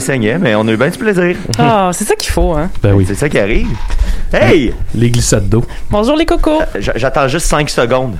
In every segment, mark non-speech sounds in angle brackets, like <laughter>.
ça saignait, mais on a eu bien du plaisir. Ah, c'est ça qu'il faut, hein. Ben oui. C'est ça qui arrive. Hey! Les glissades d'eau. Bonjour les cocos. J- J'attends juste 5 secondes.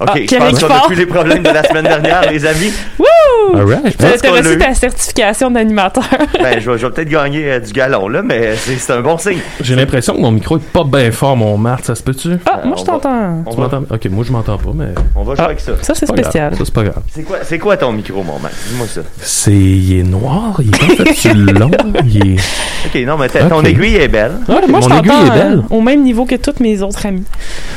OK, Ah, je Kevin pense qui qu'on a plus les problèmes de la semaine dernière, <laughs> les amis. Wouh! All right. T'as reçu ta certification d'animateur. <laughs> Ben, je vais, je vais peut-être gagner euh, du galon, là, mais <laughs> c'est un bon signe. J'ai l'impression que mon micro est pas bien fort, mon Marthe. Ça se peut-tu? Ah, moi je va- t'entends. On Tu m'entends? Ok, moi je m'entends pas, mais. on va jouer Ah, avec ça. ça c'est grave. spécial. Ça, c'est pas grave. C'est quoi, c'est quoi ton micro, mon Max? Dis-moi ça. C'est. Il est noir, il est pas fait long. Il est. <laughs> OK, non, mais ta- ton aiguille est belle. Ouais, moi je mon aiguille t'entends est belle. euh, au même niveau que tous mes autres amis.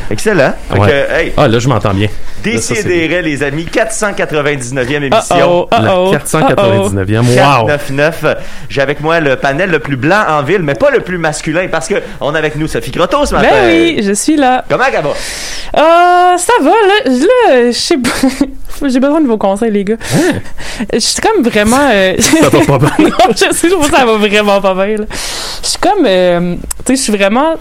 Excellent. Fait Ouais. que, hey, Ah, là, je m'entends bien. Ça, Décidérez, les amis, 499e Ah émission. oh, La oh, 499e. Wow! 499. J'ai avec moi le panel le plus blanc en ville, mais pas le plus masculin, parce que on a avec nous Sophie Grotto ce matin. Ben oui, je suis là. Comment elle va? Euh, ça va, là. Là, je sais pas. <laughs> J'ai besoin de vos conseils, les gars. <laughs> Je suis comme vraiment. euh, <laughs> Ça va pas bien. non, je sais, je que ça va vraiment pas bien, là. Je suis comme. euh, tu sais, je suis vraiment.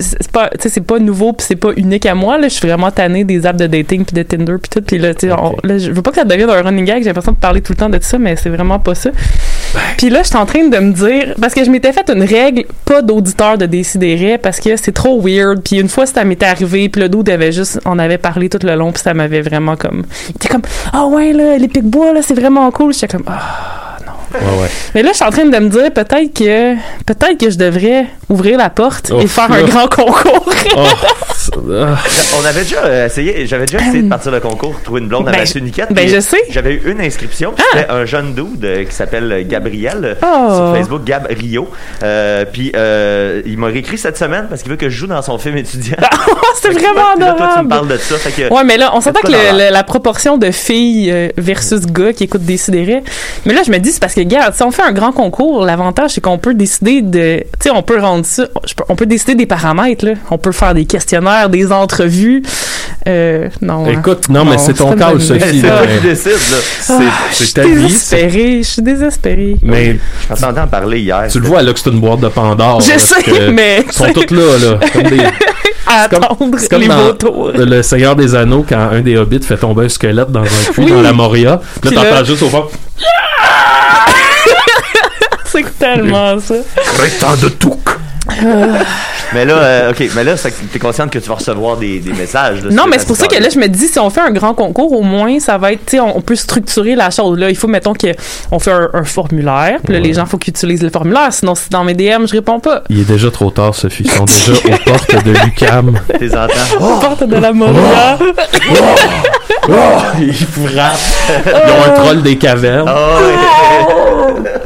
C'est pas, c'est pas nouveau puis c'est pas unique à moi là. Je suis vraiment tannée des apps de dating puis de Tinder puis tout. Puis là, tu sais, on- Ok. là, je veux pas que ça devienne un running gag. J'ai l'impression de parler tout le temps de tout ça, mais c'est vraiment pas ça. Puis là, je suis en train de me dire parce que je m'étais fait une règle pas d'auditeur de Décideret parce que c'est trop weird. Puis une fois, ça m'était arrivé. Puis le dude avait juste, on avait parlé tout le long. Puis ça m'avait vraiment comme, il était comme, ah ouais là, les pics-bois là, c'est vraiment cool. J'étais comme, ah. Ouais, ouais. Mais là, je suis en train de me dire peut-être que peut-être que je devrais ouvrir la porte et faire un grand concours. Oh. <laughs> On avait déjà euh, essayé, j'avais déjà essayé de partir le concours, trouver une blonde à Ben, Mathieu Niquette. ben, je sais. J'avais eu une inscription. Ah! C'était un jeune dude euh, qui s'appelle euh, Gabriel euh, Oh. sur Facebook, Gab Rio. Euh, puis euh, il m'a réécrit cette semaine parce qu'il veut que je joue dans son film étudiant. <laughs> c'est Fait que, vraiment puis là, Toi, tu me adorable. parles de ça. Fait que, Ouais, mais là, on s'entend C'est que le- la proportion de filles euh, versus gars qui écoutent Décideret. Mais là, je me dis, c'est parce que, regarde, si on fait un grand concours, l'avantage, c'est qu'on peut décider de. Tu sais, on peut rendre ça. On peut décider des paramètres, là. On peut faire des questionnaires, des entrevues. Euh, non. hein. Écoute, non, mais c'est ton cas. Sophie. c'est toi qui décides, là. C'est Ah, c'est je ta suis vie. c'est- désespérée. Je suis désespérée. Mais Je m'attendais à en parler hier. tu le vois là que c'est une boîte de Pandore. Je là, sais, <laughs> mais- Ils sont tous là, là. Comme des. <laughs> À comme- attendre c'est comme les dans- vautours. Le Seigneur des Anneaux, quand un des hobbits fait tomber un squelette dans un puits Oui. dans la Moria, puis là, t'entends juste au fond <laughs> C'est tellement ça. Prétend de tout. Mais là, euh, ok, mais là, t'es consciente que tu vas recevoir des, des messages. là, Non, mais c'est pour ça que là, je me dis, si on fait un grand concours, au moins, ça va être, tu sais, on, on peut structurer la chose. Là, il faut, mettons, qu'on fait un, un formulaire, puis là, les gens, faut qu'ils utilisent le formulaire. Sinon, si dans mes DM, je réponds pas. Il est déjà trop tard, Sophie. Ils sont déjà aux portes de l'UCAM. T'es entends. Porte de la Moria. <laughs> Ils frappent. Ils ont un troll des cavernes. Oh. Ils <laughs> <laughs>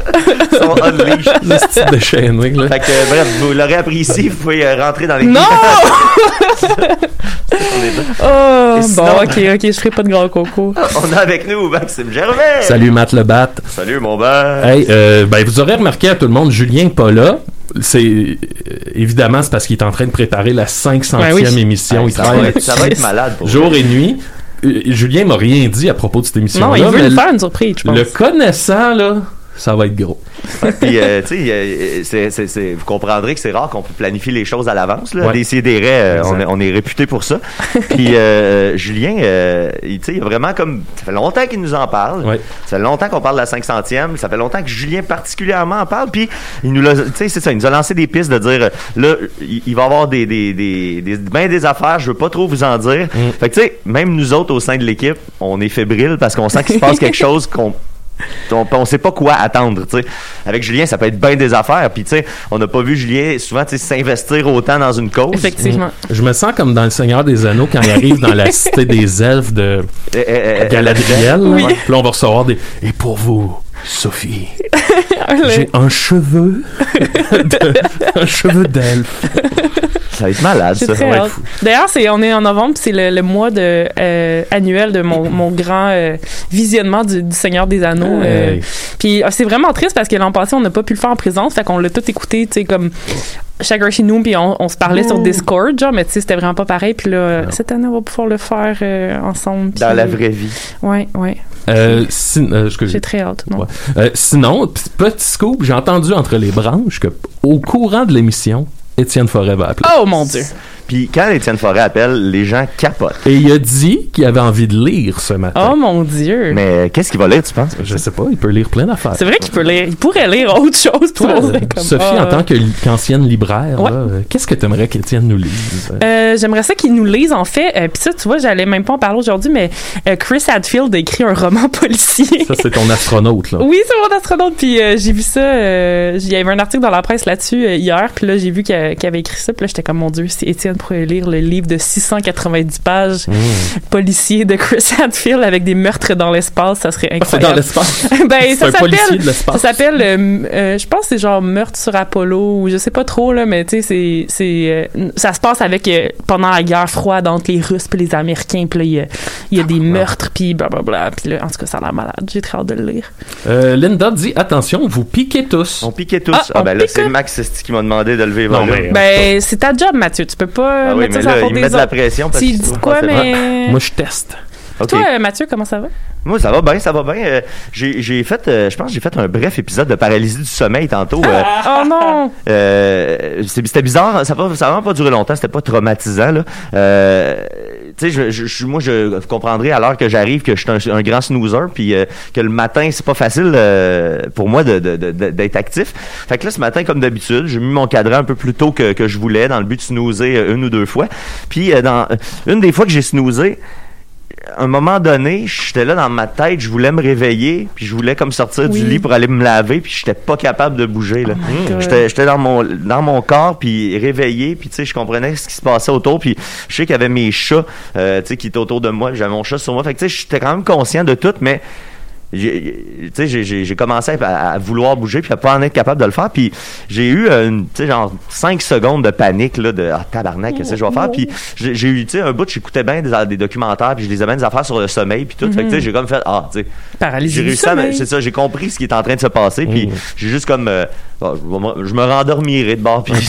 sont unleashed. <laughs> Le style déchaîné, là. Fait que, bref, vous l'aurez appris ici, vous pouvez euh, rentrer dans les Non! <laughs> Oh, sinon- bon, ok, ok, je ferai pas de grand concours. <laughs> On a avec nous Maxime Gervais. Salut, Matt Lebat. Salut, mon ben. Hey, euh, ben, vous aurez remarqué à tout le monde, Julien est pas là. C'est euh, évidemment c'est parce qu'il est en train de préparer la 500e Ouais, oui. émission. Il ça, travaille va être, ça va être malade pour jour vrai. et nuit. Euh, Julien m'a rien dit à propos de cette émission. Non, il veut nous faire une surprise, je pense. le connaissant là, ça va être gros. Puis, euh, tu sais, euh, vous comprendrez que c'est rare qu'on peut planifier les choses à l'avance. Là. Ouais. Des CDR, euh, on, on est réputé pour ça. <laughs> Puis, euh, Julien, euh, il, tu sais, il a vraiment comme... Ça fait longtemps qu'il nous en parle. Ouais. Ça fait longtemps qu'on parle de la 500e. Ça fait longtemps que Julien particulièrement en parle. Puis, il nous l'a... Tu sais, c'est ça, il nous a lancé des pistes de dire, là, il, il va y avoir des, des, des, des, ben des affaires, je veux pas trop vous en dire. Mm. Fait que, tu sais, même nous autres au sein de l'équipe, on est fébrile parce qu'on sent qu'il se passe <laughs> quelque chose qu'on <laughs> on, on sait pas quoi attendre, tu sais. Avec Julien, ça peut être bien des affaires. Puis, tu sais, on n'a pas vu Julien souvent, s'investir autant dans une cause. Effectivement. Je me sens comme dans le Seigneur des Anneaux quand il arrive dans la cité des elfes de Eh, eh, eh, Galadriel. Oui. Puis là, on va recevoir des. Et pour vous, Sophie, <laughs> j'ai un cheveu, de- un cheveu d'elfe. Ça va être malade, ça. Ça va être hâte. fou. D'ailleurs, c'est on est en novembre, c'est le, le mois de euh, annuel de mon, mon grand euh, visionnement du, du Seigneur des Anneaux. euh. Puis euh, c'est vraiment triste parce que l'an passé, on n'a pas pu le faire en présence, fait qu'on l'a tout écouté, tu sais, comme chacun chez nous, puis on, on se parlait sur Discord, genre, mais tu sais, c'était vraiment pas pareil. Puis là, euh, cette année, on va pouvoir le faire euh, ensemble. Dans la vraie vie. Ouais, ouais. Euh, euh. J'ai très hâte. Non? Ouais. Euh, sinon, petit scoop, j'ai entendu entre les branches que au courant de l'émission, Étienne Forêt va appeler. Oh mon Dieu! Puis quand Étienne Forêt appelle, les gens capotent. Et il a dit qu'il avait envie de lire ce matin. Oh mon Dieu. Mais qu'est-ce qu'il va lire, tu penses? Je sais pas, il peut lire plein d'affaires. C'est vrai qu'il peut lire. Il pourrait lire autre chose. Toi, serait comme, Sophie, en tant qu'ancienne libraire, Ouais. euh, qu'est-ce que tu aimerais qu'Étienne nous lise? Euh, J'aimerais ça qu'ils nous lisent, en fait. Euh, Puis ça, tu vois, j'allais même pas en parler aujourd'hui, mais euh, Chris Hadfield a écrit un roman <laughs> policier. Ça, c'est ton astronaute, là. Oui, c'est mon astronaute. Puis euh, j'ai vu ça. euh, il y avait un article dans la presse là-dessus euh, hier. Puis là, j'ai vu qu'il qu'il avait écrit ça. Puis là, j'étais comme, mon Dieu, si Étienne pourrait lire le livre de 690 pages Mmh. policier de Chris Hadfield avec des meurtres dans l'espace, ça serait Ah, C'est incroyable. dans l'espace. <laughs> ben, C'est ça un policier s'appelle. Ça l'espace. s'appelle, euh, euh, je pense que c'est genre meurtre sur Apollo ou je sais pas trop là, mais tu sais c'est c'est euh, ça se passe avec euh, pendant la guerre froide entre les Russes et les Américains, puis là il y a, il y a des meurtres puis blablabla, puis là en tout cas ça a l'air malade, j'ai très hâte de le lire. Euh, Linda dit attention, vous piquez tous. On piquait tous. Ah, Ah, ben là, c'est Max qui m'a demandé de lever Non, mais- Ben c'est ta job Mathieu, tu peux pas Ah oui, mettre mais ça sur la là, faute il des met de la pression. parce Tu qu'il dis quoi mais Moi, je teste. Ok. toi euh, Mathieu comment ça va? Moi, ça va bien, ça va bien. Euh, j'ai fait, euh, je pense que j'ai fait un bref épisode de paralysie du sommeil tantôt. Euh, Oh non c'était bizarre, ça n'a ça vraiment pas duré longtemps, c'était pas traumatisant. Là. Tu sais, je, je, je- moi, je vous comprendrai à l'heure que j'arrive que je suis un, un grand snoozer, puis que le matin, c'est pas facile pour moi de- de- de- de- d'être actif. Fait que là, ce matin, comme d'habitude, j'ai mis mon cadran un peu plus tôt que, que je voulais, dans le but de snoozer une ou deux fois. Puis, dans une des fois que j'ai snoozé, à un moment donné, j'étais là dans ma tête, je voulais me réveiller, puis je voulais comme sortir du lit pour aller me laver, puis j'étais pas capable de bouger là. J'étais j'étais dans mon dans mon corps puis réveillé, puis tu sais je comprenais ce qui se passait autour, puis je sais qu'il y avait mes chats euh, tu sais qui étaient autour de moi, j'avais mon chat sur moi. Fait que tu sais j'étais quand même conscient de tout mais j'ai- tu sais, j'ai- j'ai j'ai commencé à, à vouloir bouger puis à pas en être capable de le faire. Puis j'ai eu euh, une, tu sais genre 5 secondes de panique là de ah tabarnak qu'est-ce que je vais faire puis j'ai eu tu sais un bout j'écoutais bien des, des documentaires puis je lisais bien des affaires sur le sommeil puis tout. Fait que tu sais j'ai comme fait ah tu sais Paralysie j'ai réussi c'est ça j'ai compris ce qui est en train de se passer puis Mm. j'ai juste comme euh, bon, je, me- je me rendormirai de bord puis <laughs>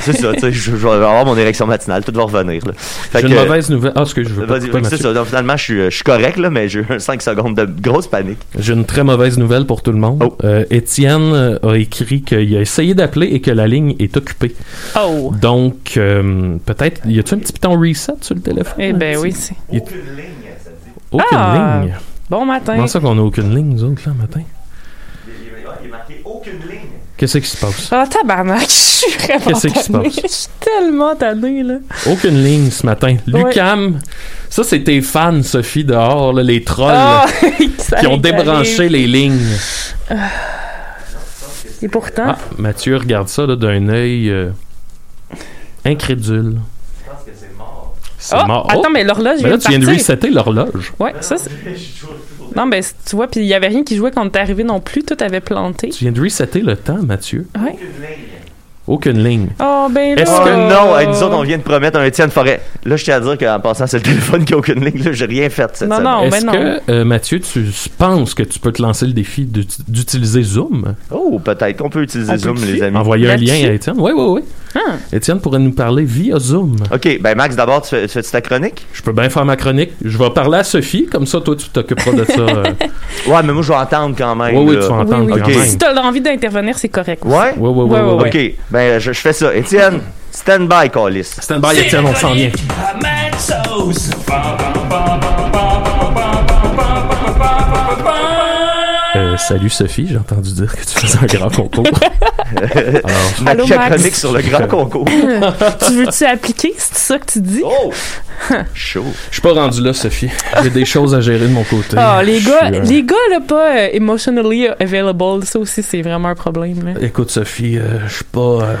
c'est ça tu sais je, je vais avoir mon érection matinale tout va revenir là. Fait J'ai une que, mauvaise nouvelle. Ah, ce que je veux pas fait que c'est ça donc, finalement je suis je suis correct là mais j'ai eu 5 secondes de grosse panique J'ai une très mauvaise nouvelle pour tout le monde. Oh. Euh, Étienne euh, a écrit qu'il a essayé d'appeler et que la ligne est occupée. Oh Donc, euh, peut-être, y a-tu un petit piton reset sur le téléphone? Eh ben petit- oui, c'est Aucune Aucune Ah. ligne. bon matin. Comment ça qu'on a aucune ligne, nous autres, là, matin? il est marqué aucune ligne Qu'est-ce qui se passe? Ah, tabarnak, <laughs> je suis vraiment Qu'est-ce qui se passe? <laughs> Je suis tellement tannée, là. Aucune ligne ce matin. Ouais. Lucam, ça, c'est tes fans, Sophie, dehors, là, les trolls Ah, <laughs> qui ont débranché les lignes. Et pourtant, Ah, Mathieu regarde ça là, d'un œil euh, incrédule. je pense que c'est mort C'est Ah, mort. attends, mais l'horloge Mais vient là, de tu viens de resetter l'horloge. Ouais, ça, c'est... Non, ben, tu vois, puis il y avait rien qui jouait quand t'es arrivé non plus. Tout avait planté. Tu viens de resetter le temps, Mathieu. Ouais. Aucune ligne. Oh, ben là... Est-ce que- non, hey, nous autres, on vient de promettre un Étienne Forêt. Là, je tiens à dire qu'en passant, c'est le téléphone qui a aucune ligne. Là, j'ai rien fait cette Non, semaine. non. Est-ce ben que, euh, Mathieu, tu penses que tu peux te lancer le défi d'ut- d'utiliser Zoom? Oh, peut-être qu'on peut utiliser On Zoom, les amis. Envoyer un lien à Étienne? Oui, oui, oui. Ah. Étienne pourrait nous parler via Zoom. OK, ben Max, d'abord, tu fais, tu ta chronique? Je peux bien faire ma chronique. Je vais parler à Sophie, comme ça, toi, tu t'occuperas de ça. euh. <laughs> Ouais, mais moi, je vais entendre quand même. Oui, oui, là. tu vas entendre oui. quand Ok. même. Si t'as envie d'intervenir, c'est correct. Ouais? Oui, oui, oui. Ouais, oui, ouais, oui. OK, ben je, je fais ça. Étienne, stand by, Callis. Stand by, Étienne, on s'en vient. Euh, salut Sophie, j'ai entendu dire que tu faisais un grand concours. <laughs> Alors, Ma Allô, Max? chronique sur le grand concours. <laughs> tu veux-tu appliquer? C'est ça que tu dis? Oh! <laughs> Chaud. je suis pas rendu là, Sophie. J'ai des choses à gérer de mon côté. Ah, les gars, euh, les gars, là, pas euh, emotionally available, ça aussi, c'est vraiment un problème, là. Écoute, Sophie, euh, je suis pas. euh,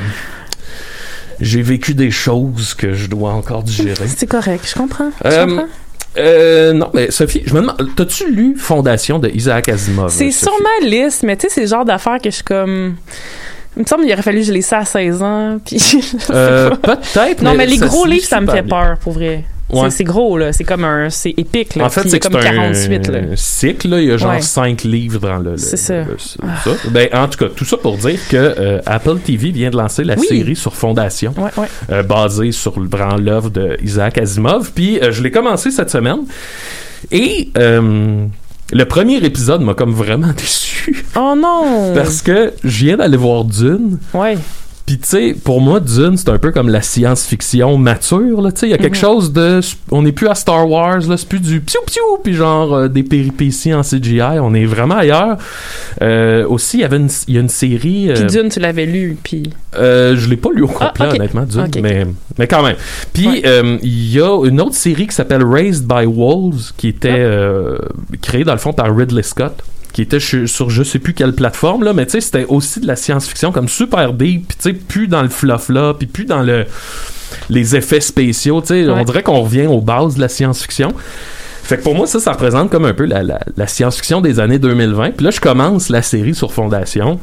J'ai vécu des choses que je dois encore digérer. C'est correct, je comprends. Je Euh, comprends. Euh, non, mais Sophie, je me demande, t'as-tu lu Fondation de Isaac Asimov? C'est sur ma liste, mais tu sais, c'est le genre d'affaires que je suis comme. Il me semble qu'il aurait fallu que je les ça à 16 ans. <laughs> Puis... Euh, peut-être. non, mais les gros livres, ça me fait bien. peur, pour vrai. Ouais. C'est- gros, là. C'est comme un. C'est épique, là. En fait, c'est comme c'est 48, là. un cycle, là. Il y a genre Ouais. 5 livres dans le. C'est ça. le- ça. Ben, en tout cas, tout ça pour dire que euh, Apple TV vient de lancer la Oui. série sur Fondation, Ouais, euh, basée sur l'œuvre de Isaac Asimov. Puis, euh, je l'ai commencé cette semaine. Et euh, le premier épisode m'a comme vraiment <laughs> déçu. Oh non! Parce que je viens d'aller voir Dune. Ouais. Puis tu sais, pour moi, Dune, c'est un peu comme la science-fiction mature, là. Tu sais, il y a quelque Mhm. chose de... On n'est plus à Star Wars, là. C'est plus du piou-piou, puis genre euh, des péripéties en CGI. On est vraiment ailleurs. Euh, aussi, il y avait une, il y a une série... Puis euh, Dune, tu l'avais lu, puis... euh, je l'ai pas lu au Ah, complet, honnêtement, Dune, mais, mais quand même. Puis, Ouais. euh, il y a une autre série qui s'appelle Raised by Wolves, qui était Ah. créée, dans le fond, par Ridley Scott qui était sur, je sais plus quelle plateforme là mais tu sais c'était aussi de la science-fiction comme super deep puis tu sais plus dans le fluff là puis plus dans le les effets spéciaux tu sais. Ouais. on dirait qu'on revient aux bases de la science-fiction. Fait que pour moi ça ça représente comme un peu la, la, la science-fiction des années 2020 puis là je commence la série sur Fondation.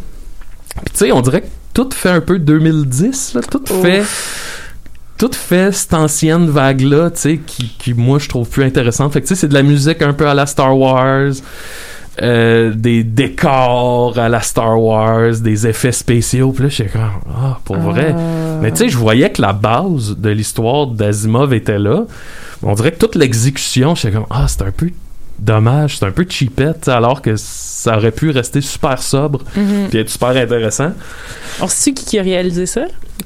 Puis tu sais on dirait que tout fait un peu 2010 là. Tout fait tout fait cette ancienne vague-là, tu sais, qui, qui, moi, je trouve plus intéressante. Fait que, tu sais, c'est de la musique un peu à la Star Wars, euh, des décors à la Star Wars, des effets spéciaux. Puis là, j'étais comme, ah, pour vrai. Euh, Mais tu sais, je voyais que la base de l'histoire d'Asimov était là. On dirait que toute l'exécution, j'étais comme, ah, c'est un peu dommage, c'est un peu cheapette, alors que ça aurait pu rester super sobre mhm. puis être super intéressant. On sait qui qui a réalisé ça?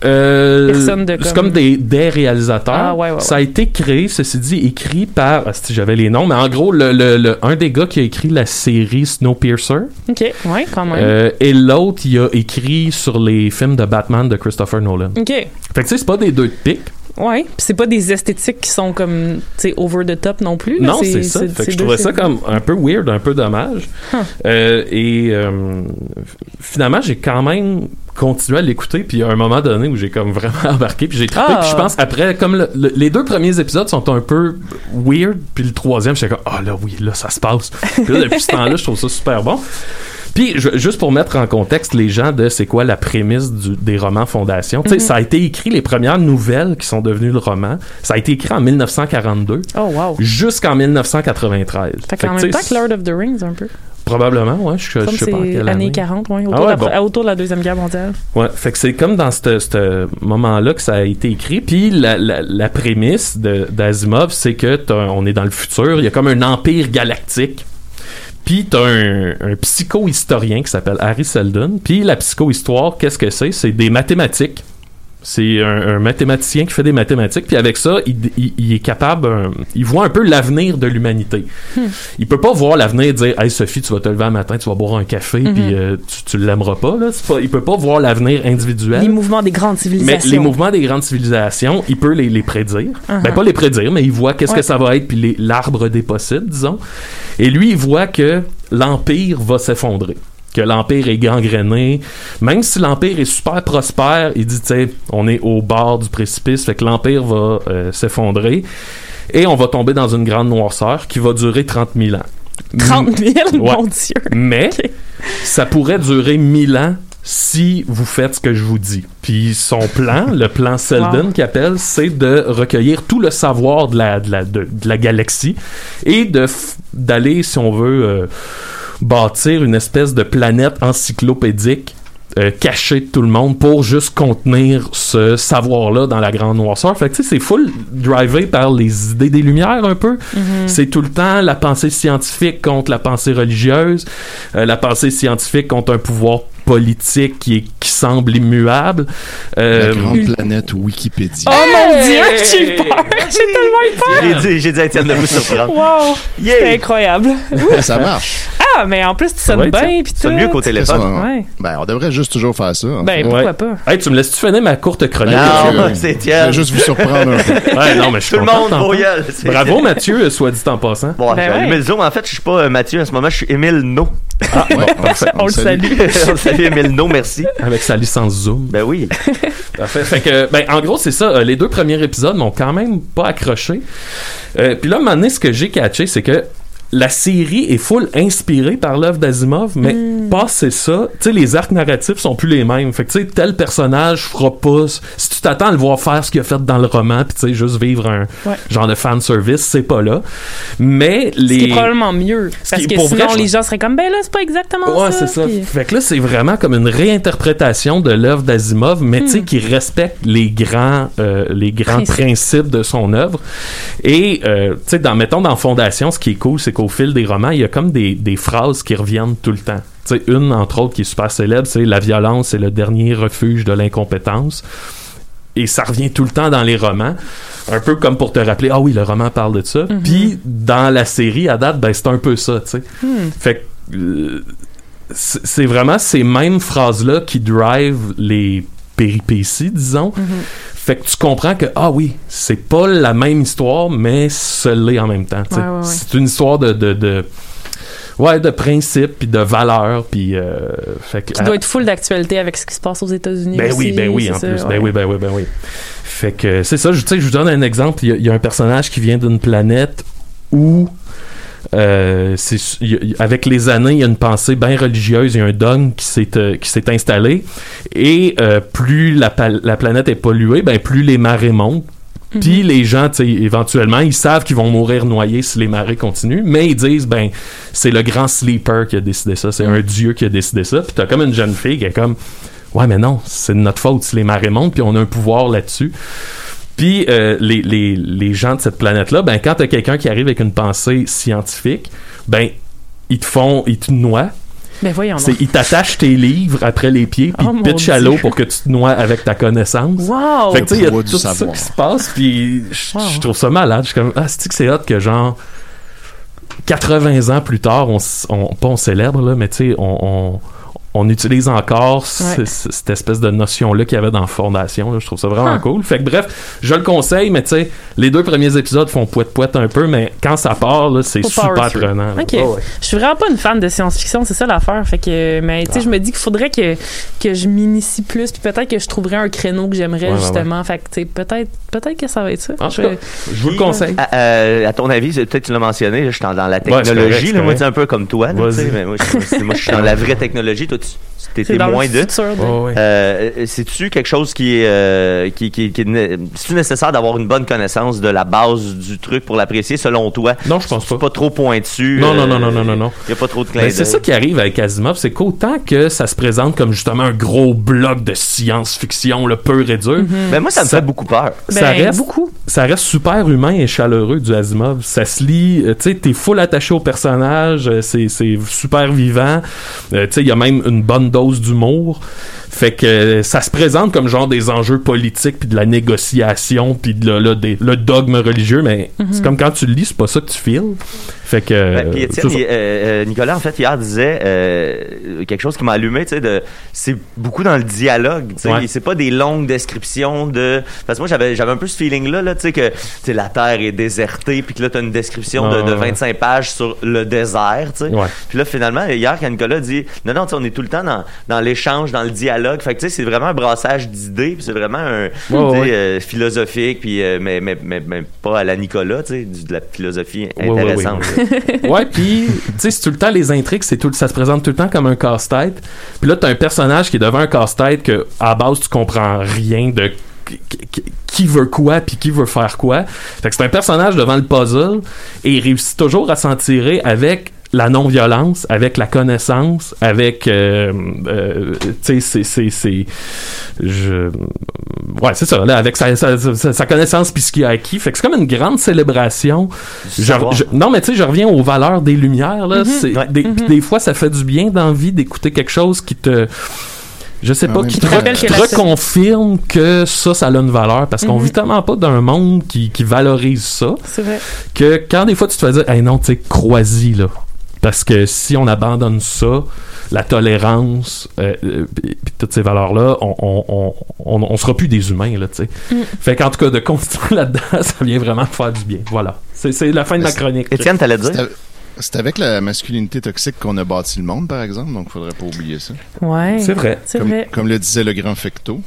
Euh, Personne de C'est comme- comme des, des réalisateurs. Ah, ouais, ouais, Ça a été créé, ceci dit, écrit par. ah, si j'avais les noms, mais en gros, le, le- le- un des gars qui a écrit la série Snowpiercer OK, ouais, quand même. euh, et l'autre, il a écrit sur les films de Batman de Christopher Nolan. OK. Fait que tu sais, c'est pas des deux de pique. Ouais, puis c'est pas des esthétiques qui sont comme, tu sais, over the top non plus. Non, c'est ça. Fait que je trouvais ça comme un peu weird, un peu dommage. Huh. Euh, et euh, finalement, j'ai quand même continué à l'écouter. Puis il y a un moment donné où j'ai comme vraiment <laughs> embarqué. Puis j'ai trippé. Ah. Puis je pense après, comme le- le- les deux premiers épisodes sont un peu weird. Puis le troisième, j'étais comme, ah là, oui, là, ça se passe. <laughs> Puis là, depuis ce temps-là, je trouve ça super bon. Puis, je- juste pour mettre en contexte les gens de c'est quoi la prémisse du- des romans Fondation, tu sais, Mhm. ça a été écrit, les premières nouvelles qui sont devenues le roman, ça a été écrit en 1942 Oh, wow. jusqu'en 1993. Fait Fait même temps que Lord of the Rings, un peu. Probablement, ouais. Je, je Comme sais pas quelle années année. 40, ouais, autour, Ah ouais, de la, bon. autour de la Deuxième Guerre mondiale. Ouais, fait que c'est comme dans ce moment-là que ça a été écrit. Puis la, la, la prémisse d'Asimov, c'est que on est dans le futur, il y a comme un empire galactique. Puis t'as un, un psycho-historien qui s'appelle Harry Seldon. Puis la psycho-histoire, qu'est-ce que c'est? C'est des mathématiques. C'est un, un mathématicien qui fait des mathématiques, puis avec ça, il, il- il est capable, euh, il voit un peu l'avenir de l'humanité. Il peut pas voir l'avenir et dire, hey Sophie, tu vas te lever un matin, tu vas boire un café, Mhm. puis euh, tu, tu l'aimeras pas. Là. Pas. Il peut pas voir l'avenir individuel. Les mouvements des grandes Mais civilisations. les mouvements des grandes civilisations, il peut les, les prédire. Uh-huh. Ben, pas les prédire, mais il voit qu'est-ce Ouais. que ça va être, puis l'arbre des possibles, disons. Et lui, il voit que l'Empire va s'effondrer. Que l'Empire est gangréné. Même si l'Empire est super prospère, il dit, tu sais, on est au bord du précipice, fait que l'Empire va euh, s'effondrer. Et on va tomber dans une grande noirceur qui va durer 30 000 ans. 30 000, Ouais. mon Dieu. Mais ça pourrait durer 1000 ans si vous faites ce que je vous dis. Puis son plan, le plan <laughs> Selden Wow. qu'il appelle, c'est de recueillir tout le savoir de la, de la, de, de la galaxie et d'aller, si on veut, euh, bâtir une espèce de planète encyclopédique euh, cachée de tout le monde pour juste contenir ce savoir-là dans la grande noirceur. Fait que tu sais, c'est full drivé par les idées des Lumières un peu. Mhm. C'est tout le temps la pensée scientifique contre la pensée religieuse, euh, la pensée scientifique contre un pouvoir politique qui, est, qui semble immuable. Euh, La grande planète Wikipédia. Oh mon! Dieu, j'ai peur. <laughs> J'ai tellement eu peur. J'ai dit, j'ai dit à Étienne de vous surprendre. Wow. C'est Yeah! incroyable. Ça marche. Ah, mais en plus, tu sonnes Ouais, bien, pis tout. C'est mieux qu'au C'est téléphone. ça. Ouais. Ben, on devrait juste toujours faire ça. en Ben, fait. pourquoi Ouais. pas? Hey, tu me laisses-tu finir ma courte chronique? Non, c'est Je Étienne. vais juste vous surprendre un peu. <laughs> Ouais, non, mais je suis Tout le monde. C'est- Bravo Mathieu, euh, soit dit en passant. Bon, Ben j'ai ouais. allumé le zoom. En fait, je suis pas euh, Mathieu en ce moment, je suis Émile No. Ah, <laughs> ouais, on, On le salue. Salut Émile No, merci. Avec sa licence Zoom. Ben oui. <laughs> Parfait. Fait que, ben, en gros, c'est ça. euh, les deux premiers épisodes m'ont quand même pas accroché. Euh, Puis là, à un moment donné, ce que j'ai catché, c'est que la série est full inspirée par l'œuvre d'Asimov, mais Mm. passé ça, tu sais, les arcs narratifs sont plus les mêmes. Fait que, tu sais, tel personnage fera pas... Si tu t'attends à le voir faire ce qu'il a fait dans le roman, puis tu sais, juste vivre un Ouais. genre de fan service, c'est pas là. Mais Ce qui est les... probablement mieux. Ce Parce que pour sinon, vrai, les gens seraient comme, ben là, c'est pas exactement Ouais, ça. c'est ça. puis- Fait que là, c'est vraiment comme une réinterprétation de l'œuvre d'Asimov, mais tu sais, Hmm. qui respecte les grands, euh, les grands Principes. principes de son œuvre. Et, euh, tu sais, dans, mettons, dans Fondation, ce qui est cool, c'est qu'au fil des romans, il y a comme des, des phrases qui reviennent tout le temps. Tu Tu sais, une, entre autres, qui est super célèbre, c'est La violence est le dernier refuge de l'incompétence. Et ça revient tout le temps dans les romans. Un peu comme pour te rappeler, ah oui, le roman parle de ça. Puis dans la série, à date, ben c'est un peu ça, tu sais. Fait que euh, c'est vraiment ces mêmes phrases-là qui drive les péripéties, disons. Fait que tu comprends que, ah oui, c'est pas la même histoire, mais ce l'est en même temps. tu sais. Ouais, ouais, ouais. C'est une histoire de, de, de- ouais, de principes, puis de valeurs, puis... euh, fait que, Qui doit être full d'actualité avec ce qui se passe aux États-Unis. ben aussi, oui, ben oui, en ça, plus. ouais. Ben oui, ben oui, ben oui. Fait que c'est ça, je, je vous donne un exemple. Il y a, il y a un personnage qui vient d'une planète où, euh, y avec les années, il y a une pensée bien religieuse, il y a un dogme qui s'est, euh, qui s'est installé. Et euh, plus la, la planète est polluée, ben plus les marées montent. Puis les gens, éventuellement, ils savent qu'ils vont mourir noyés si les marées continuent, mais ils disent, ben, c'est le grand sleeper qui a décidé ça, c'est un dieu qui a décidé ça. Puis t'as comme une jeune fille qui est comme, ouais, mais non, c'est de notre faute si les marées montent, puis on a un pouvoir là-dessus. Puis euh, les, les, les gens de cette planète-là, ben, quand t'as quelqu'un qui arrive avec une pensée scientifique, ben, ils te font, ils te noient. Ben voyons ils t'attachent tes livres après les pieds, puis Oh, ils te pitchent à l'eau pour que tu te noies avec ta connaissance. Wow! Fait que tu sais, il y a tout ça qui se passe, puis je Wow. trouve ça malade. Je suis comme, ah, c'est que c'est hot que genre 80 ans plus tard, on, s- on pas on célèbre là, mais tu sais, on, on, on utilise encore Ouais. cette espèce de notion-là qu'il y avait dans Fondation. Là. Je trouve ça vraiment Huh. cool. Fait que bref, je le conseille, mais tu sais, les deux premiers épisodes font poète-poète un peu, mais quand ça part, là, c'est super prenant. là. Ok. Ouais. Je suis vraiment pas une fan de science-fiction, c'est ça l'affaire. Fait que, mais tu sais, je me dis qu'il faudrait que, que je m'initie plus, puis peut-être que je trouverais un créneau que j'aimerais Ouais, ouais, justement. Fait que, tu sais, peut-être, peut-être que ça va être ça. En tout Je- cas, je vous le conseille. À, euh, à ton avis, c'est- peut-être tu l'as mentionné, je suis dans, la Ouais, c'est correct, technologie, là, moi c'est un peu comme toi, là, mais moi, je, c'est- moi, je suis dans la vraie technologie, toi tu témoin le de. Euh, C'est-tu quelque chose qui est, euh, qui, qui, qui c'est-tu nécessaire d'avoir une bonne connaissance de la base du truc pour l'apprécier selon toi? Non, je pense C'est pas. pas trop pointu. Non, non, non, non, non, non, non. Il y a pas trop de Ben, c'est ça qui arrive avec Asimov, c'est qu'autant que ça se présente comme justement un gros bloc de science-fiction, le pur et dur, Ben, moi, ça me Ça- fait beaucoup peur. ça Ben, reste beaucoup. ça reste super humain et chaleureux du Asimov. Ça se lit, euh, tu sais, t'es full attaché au personnage, euh, c'est c'est super vivant. Euh, tu sais, il y a même une bonne dose d'humour. Fait que ça se présente comme genre des enjeux politiques puis de la négociation puis de là, là, des- le dogme religieux, mais c'est comme quand tu le lis, c'est pas ça que tu files. Fait que Ben, euh, il- euh, Nicolas, en fait, hier disait euh, quelque chose qui m'a allumé, tu sais, de, c'est beaucoup dans le dialogue, tu sais, Ouais. c'est pas des longues descriptions de, parce que moi j'avais, j'avais un peu ce feeling-là, là, tu sais, que, la terre est désertée, puis que là t'as une description de, Ouais, de ouais, ouais. 25 pages sur le désert, tu sais. Puis là, finalement, hier, quand Nicolas dit, non, non, tu on est tout le temps dans, dans l'échange, dans le dialogue, fait que, tu sais, c'est vraiment un brassage d'idées, puis c'est vraiment un, sais, ouais. euh, philosophique, puis, euh, mais, mais, mais, mais pas à la Nicolas, tu sais, de la philosophie intéressante. <laughs> ouais, puis tu sais, c'est tout le temps les intrigues, c'est tout, ça se présente tout le temps comme un casse-tête. Puis là, t'as un personnage qui est devant un casse-tête que à la base tu comprends rien de qui veut quoi puis qui veut faire quoi. Fait que c'est un personnage devant le puzzle et il réussit toujours à s'en tirer avec la non-violence, avec la connaissance, avec euh, euh, tu sais c'est c'est c'est je ouais c'est ça là avec sa, sa, sa- sa connaissance puis ce qu'il a acquis fait que c'est comme une grande célébration je- savoir. je- non mais tu sais je reviens aux valeurs des lumières là c'est Ouais. des, puis des fois ça fait du bien d'envie d'écouter quelque chose qui te je sais En pas, qui te, reconfirme que ça, ça a une valeur. Parce qu'on vit tellement pas d'un monde qui, qui valorise ça, C'est vrai. que quand des fois tu te fais dire, hey non, tu sais, crois-y, là. Parce que si on abandonne ça, la tolérance, euh, euh, toutes ces valeurs-là, on, on, on, on, sera plus des humains, là, tu sais. Fait qu'en tout cas, de continuer <laughs> là-dedans, ça vient vraiment faire du bien. Voilà. C'est c'est la fin de ma chronique. Étienne, t'allais dire? C'est av- C'est avec la masculinité toxique qu'on a bâti le monde, par exemple, donc faudrait pas oublier ça. Ouais. C'est vrai. Comme, vrai. comme le disait le grand Fecto.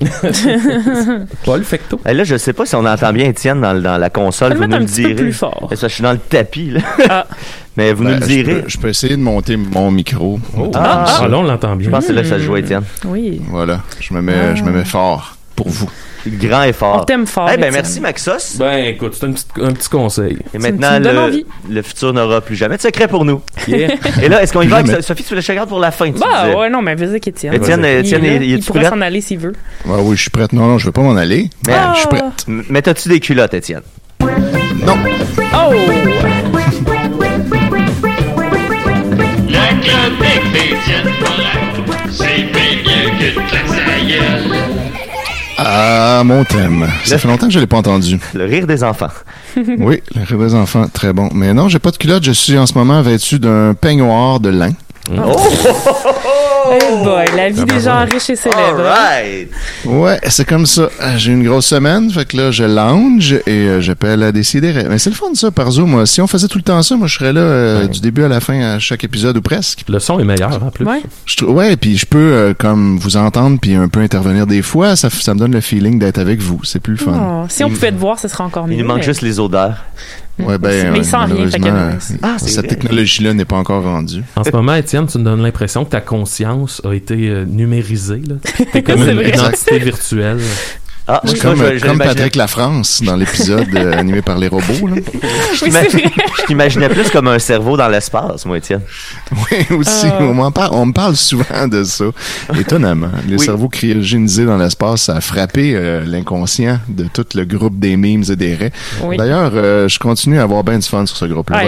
<laughs> Paul Fecto. Là, je sais pas si on entend bien Étienne dans, la console. Vous nous le direz. plus fort. Que je suis dans le tapis, là. Ah. <laughs> Mais vous nous Ben, le je, direz. peux, je peux essayer de monter mon micro. Oh. Ah, Ah, là, on l'entend bien. Je pense que c'est là que ça se joue, Étienne. Oui. Voilà, je me mets, Ah. je me mets fort pour vous. Grand effort. On t'aime fort. Eh ben, Étienne. merci, Maxos. Ben, écoute, c'est un petit, un petit conseil. Et maintenant, le, le futur n'aura plus jamais de secret pour nous. Yeah. Et là, est-ce qu'on y va avec. Sophie, tu voulais checker pour la fin, tu Bah disais? ouais, non, mais vas-y, Étienne. Étienne. Étienne, il, il, il il est-tu pourrait prêt? s'en aller s'il veut. Ah oui, je suis prête. Non, non, je veux pas m'en aller. Mais, Ah. Je suis prête. m- mais t'as-tu des culottes, Étienne? Non. Oh! Le club d'Étienne Morin, c'est bien mieux que de gueule. Ah, mon thème. Ça fait longtemps que je l'ai pas entendu. Le rire des enfants. <laughs> Oui, le rire des enfants, très bon. Mais non, j'ai pas de culotte. Je suis en ce moment vêtu d'un peignoir de lin. Oh <laughs> boy, la vie des gens riches et célèbres. hein? Alright! Ouais, c'est comme ça. Euh, J'ai une grosse semaine, fait que là, je lounge et euh, j'appelle à décider. Mais c'est le fun, ça, par Zoom. Moi, si on faisait tout le temps ça, moi, je serais là euh, du début à la fin à chaque épisode ou presque. Le son est meilleur en plus. Ouais. Je ouais, puis je peux euh, comme vous entendre puis un peu intervenir des fois. Ça, ça me donne le feeling d'être avec vous. C'est plus le fun. Oh, si on pouvait te voir, ce serait encore mieux. Il nous manque mais- juste les odeurs. Ouais, ben, Mais sent rien, fait que, Ah, c'est cette technologie-là n'est pas encore rendue. En ce moment, Étienne, tu me donnes l'impression que ta conscience a été euh, numérisée. là. T'es comme <laughs> une, une entité virtuelle. Ah, C'est comme, je- je comme l'imaginais- Patrick Lafrance dans l'épisode euh, <laughs> animé par les robots. Là. je Oui, t'imaginais plus comme un cerveau dans l'espace, moi, Étienne. Oui, aussi. Ah. On, m'en parle, on me parle souvent de ça. Étonnamment. Les Oui. cerveaux cryogénisés dans l'espace, ça a frappé euh, l'inconscient de tout le groupe des memes et des raies. Oui. D'ailleurs, euh, je continue à avoir bien du fun sur ce groupe-là.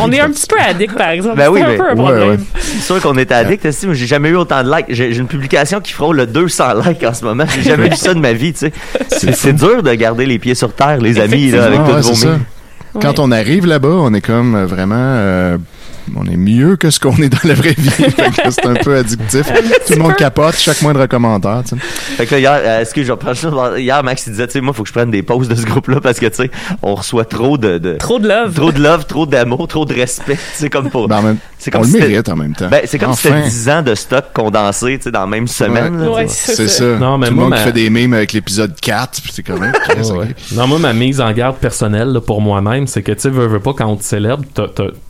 On est un petit peu addict, par exemple. Ben oui, c'est un mais- peu un Ouais, problème. ouais. C'est sûr qu'on était addict. j'ai jamais eu autant de likes. J'ai j'ai une publication qui frôle le 200 likes en ce moment. J'ai jamais <laughs> vu ça de ma vie, tu sais. C'est c'est dur de garder les pieds sur terre, les amis, là, avec ouais, toutes vos. Quand on arrive là-bas, on est comme euh, vraiment... euh, on est mieux que ce qu'on est dans la vraie vie. <laughs> C'est un peu addictif. Tout le monde capote, chaque moindre commentaire. tu sais. Fait que là, hier, euh, excuse, je reprends juste- Hier, Max, il disait, tu sais, moi, faut que je prenne des pauses de ce groupe-là parce que, tu sais, on reçoit trop de, de- Trop de love. trop de love, trop d'amour, trop de respect. C'est comme pour. Ben, en même- C'est on comme le si c'était- mérite en même temps. Ben, c'est comme si Enfin. c'était 10 ans de stock condensé, tu sais, dans la même semaine. Ouais. C'est ça. Non, mais Tout le moi, monde ma- qui fait des memes avec l'épisode 4, puis c'est quand même... <laughs> Non, moi, ma mise en garde personnelle là, pour moi-même, c'est que tu sais, veux, veux pas, quand on te célèbre, t'as-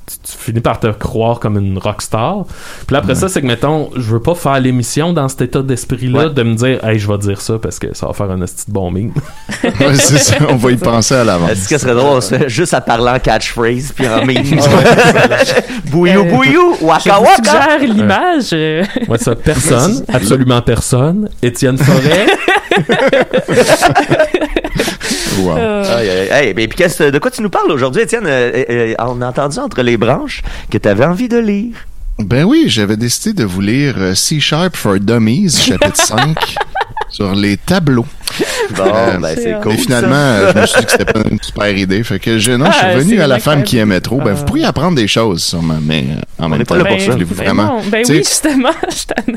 tu, tu finis par te croire comme une rockstar. Puis là, après ça, c'est que, mettons, je veux pas faire l'émission dans cet état d'esprit-là, Ouais. de me dire, hey, je vais dire ça parce que ça va faire un petit bon meme. <laughs> Ouais, c'est ça. On va y <laughs> penser à l'avance. Est-ce que ce serait drôle, on se fait juste à parler en catchphrase, puis en meme? <laughs> bouillou, Euh, bouillou, waka waka. suggère l'image. Ouais, ça, personne, absolument personne. Étienne Forêt. Wow. euh, Aïe, aïe, aïe. Et puis, qu'est-ce- de quoi tu nous parles aujourd'hui, Étienne? Euh, euh, on a entendu entre les branches que tu avais envie de lire. Ben oui, j'avais décidé de vous lire C Sharp for Dummies, chapitre <laughs> 5, sur les tableaux. Bon, Euh, ben, c'est cool. Mais finalement, euh, je me suis dit que c'était pas une super idée. Fait que je, non, je suis Ah, revenu c'est à la femme qui aimait trop. Ben, Ah. vous pourriez apprendre des choses, sûrement, mais euh, en On même n'est pas temps, là pour ça. voulez-vous ben vraiment? non, ben oui, justement, <laughs> je.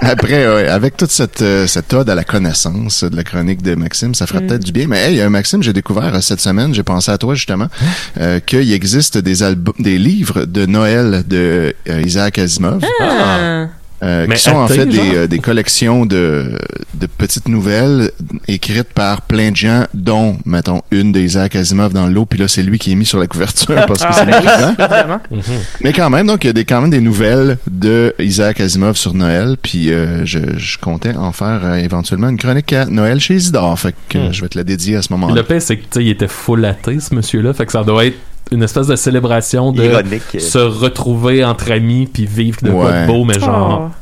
Après, ouais, avec toute cette, euh, cette ode à la connaissance de la chronique de Maxime, ça Mm. ferait peut-être du bien. Mais hey, Maxime, j'ai découvert cette semaine, j'ai pensé à toi justement, euh, qu'il existe des albums, des livres de Noël de euh, Isaac Asimov. Ah. Euh, qui sont en fait des, euh, des collections de, de petites nouvelles écrites par plein de gens, dont, mettons, une d'Isaac Asimov dans l'eau, puis là, c'est lui qui est mis sur la couverture parce que Ah, c'est lui qui vend. Évidemment. Mais quand même, donc, il y a des, quand même des nouvelles de Isaac Asimov sur Noël, puis euh, je, je comptais en faire euh, éventuellement une chronique à Noël chez Isidore, fait que Hmm. je vais te la dédier à ce moment-là. le pire, c'est que, tu sais, il était full athée, ce monsieur-là. Fait que ça doit être une espèce de célébration de Ironique. se retrouver entre amis puis vivre de quoi Ouais. de beau, mais genre. Oh.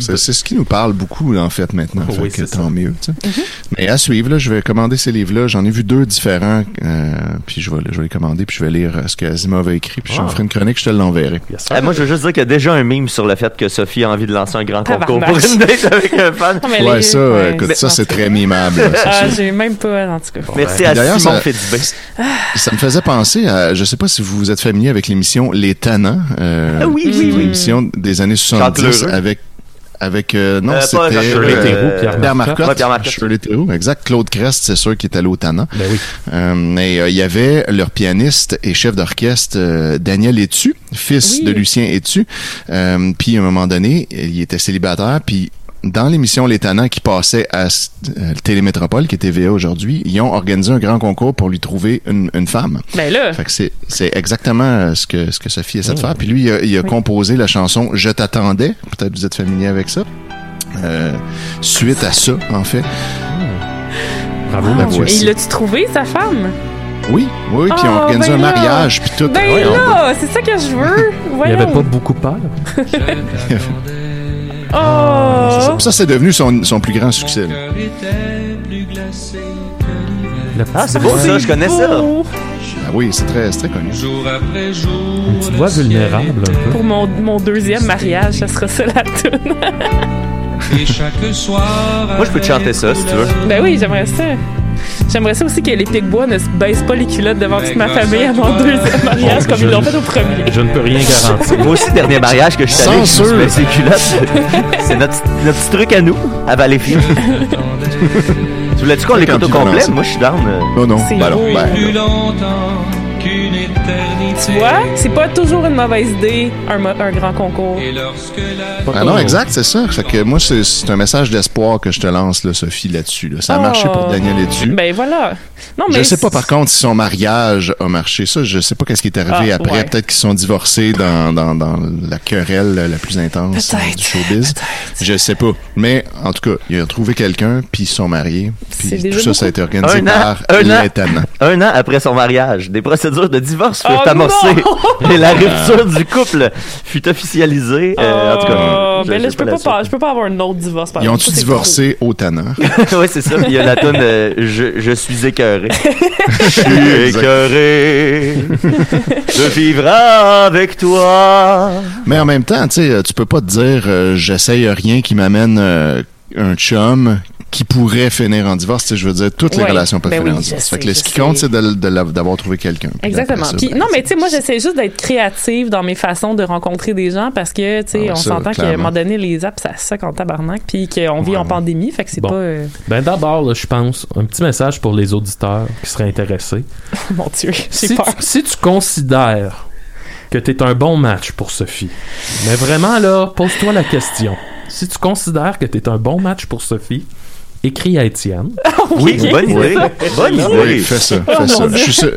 C'est ce qui nous parle beaucoup, en fait, maintenant. Oui, fait que c'est tant mieux. tu sais. Mm-hmm. Mais à suivre, là, je vais commander ces livres-là. J'en ai vu deux différents, euh, puis je vais, je vais les commander, puis je vais lire euh, ce qu'Asimov a écrit, puis j'en Ah. ferai une chronique, je te l'enverrai. Yes. Eh, moi, je veux juste dire qu'il y a déjà un meme sur le fait que Sophie a envie de lancer un grand concours pour une date avec un fan. Non, Ouais, les- ça, ouais, écoute, ça, c'est très mimable. Ah, j'ai même pas, en tout cas. Merci ben, à d'ailleurs, Simon ça- Fitzbé. Ça me faisait penser à, je sais pas si vous êtes familier avec l'émission Les Tannants, euh, Ah oui, oui, c'est une oui. émission des années 70 Chantelheureux. avec avec euh, non Euh, c'était Shirley euh, Pierre Pierre Marcotte. Marcotte, Ouais, Pierre Marcotte. Exact Claude Crest c'est sûr qui est allé au Tannant Ben oui. Euh, mais euh, il y avait leur pianiste et chef d'orchestre euh, Daniel Etu, fils Oui. de Lucien Etu. Euh, puis à un moment donné, il était célibataire. Puis dans l'émission Les Tannants qui passait à euh, Télémétropole, qui est TVA aujourd'hui, ils ont organisé un grand concours pour lui trouver une, une femme. Ben là, Fait que c'est, exactement euh, ce que, ce que Sophie essaie de Oh. faire. Puis lui, il a, il a Oui. composé la chanson Je t'attendais. Peut-être vous êtes familier avec ça. Euh, suite à ça, en fait. Bravo, wow. la Mathieu. voici. Et l'as-tu trouvé, sa femme? Oui, oui, puis ils ont Oh, organisé ben un là. mariage, puis tout. Ben on là, c'est ça que je veux. Il Voyons. avait pas beaucoup peur. <laughs> Oh! Ça, c'est devenu son, son plus grand succès. là. Le Ah, c'est beau ça, je connais ça. Beau. oui, c'est très, c'est très connu. Jour après jour. Une petite voix vulnérable, un peu. Pour mon, mon deuxième mariage, ça sera ça la tune. Et chaque soir. Moi, je peux te chanter ça, si tu veux. ben oui, j'aimerais ça. J'aimerais ça aussi que les Picbois ne se baissent pas les culottes devant toute ma famille à mon deuxième mariage comme ils l'ont fait au premier. Je ne peux rien garantir. Moi aussi, dernier mariage que je suis allé, je me suis Censure. baissé les culottes. <laughs> C'est notre, notre petit truc à nous, à Valleyfield. <laughs> tu voulais-tu qu'on l'écoute au complet? Moi, je suis down. euh. Non, non. C'est Ben qu'une éternité. Tu vois, c'est pas toujours une mauvaise idée, un, grand concours. Et lorsque la Ah non, exact, c'est ça. Fait que moi, c'est un message d'espoir que je te lance, là, Sophie, là-dessus. là. Ça a Oh. marché pour Daniel Etu. Ben voilà. Non, mais Je sais pas par contre si son mariage a marché. Ça, je sais pas qu'est-ce qui est arrivé Ah, après. ouais. Peut-être qu'ils sont divorcés dans, dans, dans la querelle la plus intense du showbiz. Je sais pas. Mais en tout cas, il a trouvé quelqu'un, puis ils sont mariés. Puis tout ça, ça a été organisé Un an, par un an. l'étonnant. Un an après son mariage, des procédures de divorce furent Oh amorcées non! <laughs> et la rupture du couple fut officialisée. Euh, en tout cas, Oh, je- ben là, je peux pas, suite. pas- je peux pas avoir un autre divorce. par Ils ont-tu divorcé au tannant? <laughs> oui, c'est ça. Il y a la tonne je, je suis écœuré. <laughs> je suis écœuré de vivre avec toi. Mais en même temps, tu sais, tu peux pas te dire euh, j'essaye rien qui m'amène euh, un chum qui pourrait finir en divorce. Tu sais, je veux dire, toutes les Ouais. relations peuvent Ben finir oui, en divorce. sais, fait que là, ce qui compte, c'est d'avoir trouvé quelqu'un. Exactement. après ça, Puis, ben, non, mais tu sais, moi, j'essaie juste d'être créative dans mes façons de rencontrer des gens parce que, tu sais, Ah, on s'entend qu'à un moment donné, les apps, ça suck en tabarnak, puis qu'on vit Ouais, en pandémie, fait que c'est Bon. pas. euh, Ben d'abord, là, je pense, un petit message pour les auditeurs qui seraient intéressés. <laughs> Mon Dieu, j'ai Si tu, si tu considères que tu es un bon match pour Sophie, mais vraiment là, pose-toi la question. Si tu considères que tu es un bon match pour Sophie, écris à Étienne. <laughs> Oui, bonne idée. Bonne Oui, idée. fais ça, Oh, fais ça. Dieu. Je suis sur-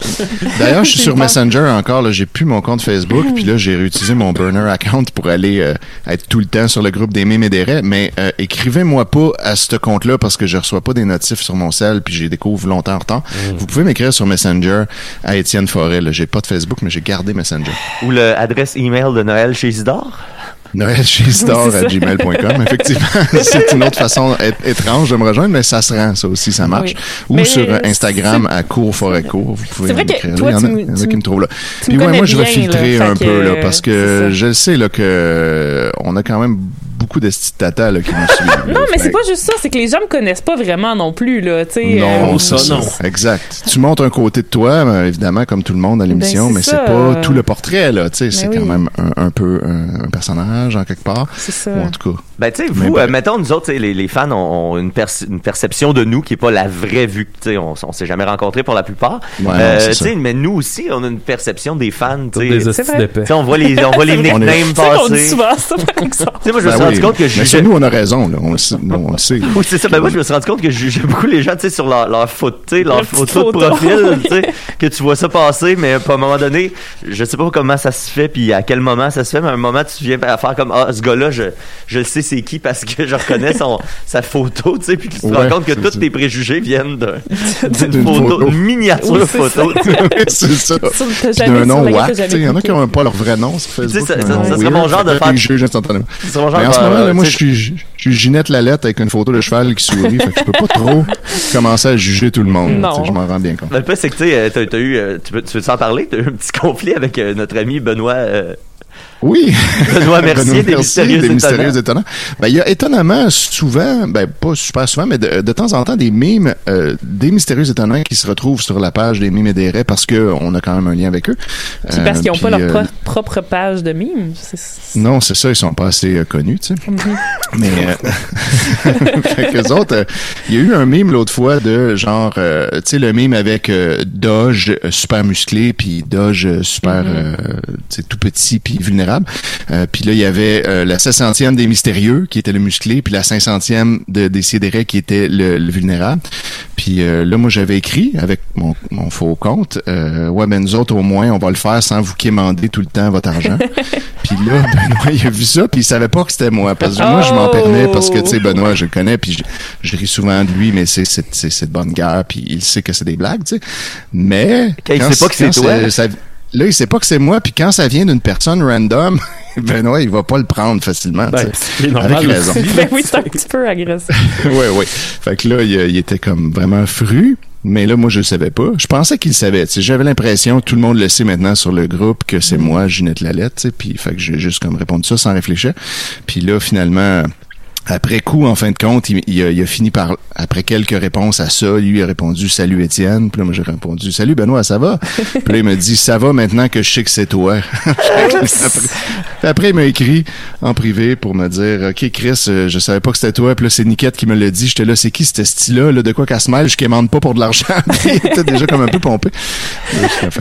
D'ailleurs, je suis sur. Messenger encore. Là, j'ai plus mon compte Facebook, puis là, j'ai réutilisé mon burner account pour aller euh, être tout le temps sur le groupe des mimes et des raies. Mais euh, écrivez-moi pas à ce compte-là parce que je reçois pas des notifs sur mon cell, puis j'ai découvre longtemps en retard. Vous pouvez m'écrire sur Messenger à Étienne Forêt. J'ai pas de Facebook, mais j'ai gardé Messenger. Ou l'adresse email de Noël chez Isidore? Noël chez Star Oui, c'est à ça. gmail.com. Effectivement, <laughs> c'est une autre façon étrange de me rejoindre, mais ça se rend, ça aussi, ça marche. Oui. Ou Mais sur euh, Instagram à Cours Forêt Cours. Vous pouvez m'écrire Il y en a, tu tu qui me- trouvent là. Puis ouais, moi, je vais filtrer là, un peu, là, parce c'est que je le sais, là, que euh, on a quand même beaucoup de tatas, là, qui nous suivent. là. Non, mais Fait c'est pas juste ça, c'est que les gens me connaissent pas vraiment non plus, là, tu sais. non, euh, c'est ça, ça. non. Exact. Tu montes un côté de toi, mais évidemment, comme tout le monde à l'émission, Ben, mais c'est pas tout le portrait, là. Tu sais, c'est Ben quand même un, un peu un, un personnage, en quelque part. C'est ça. Ou en tout cas. Ben, tu sais, vous, ben- euh, mettons, nous autres, les, les fans ont, ont une, perce- une perception de nous qui est pas la vraie vue. Tu sais, on, on s'est jamais rencontrés pour la plupart. Ouais, non, Euh, mais nous aussi, on a une perception des fans. Tu Toutes sais, des Tu hosties vrai. d'épais. sais, on voit les, on voit les. <laughs> On nicknames C'est vrai qu'on dit passer. Souvent ça, par exemple. sais, moi, je me Ben rendu compte que je jugeais nous, on a raison, là. On le sait. non, on le sait. <laughs> Oui, c'est ça. Ben moi, je me suis rendu compte que je jugeais beaucoup les gens, tu sais, sur leur, leur photo, tu sais, leur photo de profil, tu sais, que tu vois ça passer, mais à un moment donné, je sais pas comment ça se fait, puis à quel moment ça se fait, mais à un moment, tu viens à faire comme, ah, ce gars-là, je, je le sais c'est qui, parce que je reconnais son, sa photo, tu sais, puis tu te Ouais, rends compte que tous tes préjugés viennent d'un- <laughs> d'une D'une photo, photo. une miniature photo, tu sais. <laughs> c'est ça. D'un nom wack, t'as tu sais, il y en a qui n'ont pas leur vrai nom sur Facebook. ça- serait mon genre fait de faire- mon genre, Moment, là, moi, je suis, je suis Ginette Lalette avec une photo de cheval qui sourit, fait que je peux pas trop <laughs> commencer à juger tout le monde. Non. Je m'en rends bien compte. Le fait, c'est que tu sais, euh, t'as, t'as eu, euh, tu veux, tu veux t'en parler? T'as eu un petit <laughs> conflit avec euh, notre ami Benoît, euh, Oui. Benoît <laughs> Mercier, Benoît des Mystérieux des Étonnants. Mystérieux Étonnants. Ben, il y a étonnamment souvent, ben, pas super souvent, mais de, de temps en temps, des mimes, euh, des Mystérieux Étonnants qui se retrouvent sur la page des mimes et des raies parce que on a quand même un lien avec eux. Puis parce Euh, qu'ils n'ont pas puis, leur euh, pro- propre page de mimes. c'est- c'est- Non, c'est ça, ils sont pas assez euh, connus, tu sais. Mhm. <laughs> Mais euh, <laughs> fait qu'eux autres, euh, il y a eu un mime l'autre fois de genre, euh, tu sais, le mime avec euh, Doge euh, super musclé, puis Doge euh, super, euh, tu sais, tout petit puis vulnérable. Euh, puis là, il y avait euh, la 700e des mystérieux qui était le musclé, puis la 500e de des Sidérés qui était le, le vulnérable. Puis euh, là, moi, j'avais écrit avec mon, mon faux compte, euh, ouais, ben nous autres, au moins, on va le faire sans vous quémander tout le temps votre argent. <laughs> puis là, Benoît, il a vu ça, puis il savait pas que c'était moi. Parce que moi, je m'en permets parce que, tu sais, Benoît, je le connais, puis je, je ris souvent de lui, mais c'est de bonne guerre, puis il sait que c'est des blagues, tu sais. Mais Quand il sait pas que c'est toi. ça- Là, il sait pas que c'est moi, puis quand ça vient d'une personne random, <laughs> Benoît, il va pas le prendre facilement. Ben, c'est normal Avec raison. <laughs> Ben oui, c'est un petit peu agressif. <laughs> oui, oui. Fait que là, il, il était comme vraiment fru. Mais là, moi, je le savais pas. Je pensais qu'il le savait. J'avais l'impression, tout le monde le sait maintenant sur le groupe, que c'est moi, Ginette Lalette. Puis, fait que j'ai juste comme répondu ça sans réfléchir. Puis là, finalement, après coup, en fin de compte, il, il a, il a fini par, après quelques réponses à ça, lui il a répondu Salut Étienne. Puis là, moi j'ai répondu Salut Benoît, ça va? <laughs> Puis là, il m'a dit Ça va maintenant que je sais que c'est toi. <laughs> après, il m'a écrit en privé pour me dire Ok, Chris, euh, je savais pas que c'était toi. Puis là, c'est Niquette qui me l'a dit. J'étais là, c'est qui ce style-là? Là, de quoi qu'elle se mêle? Je quémande pas pour de l'argent. <laughs> il était déjà comme un peu pompé.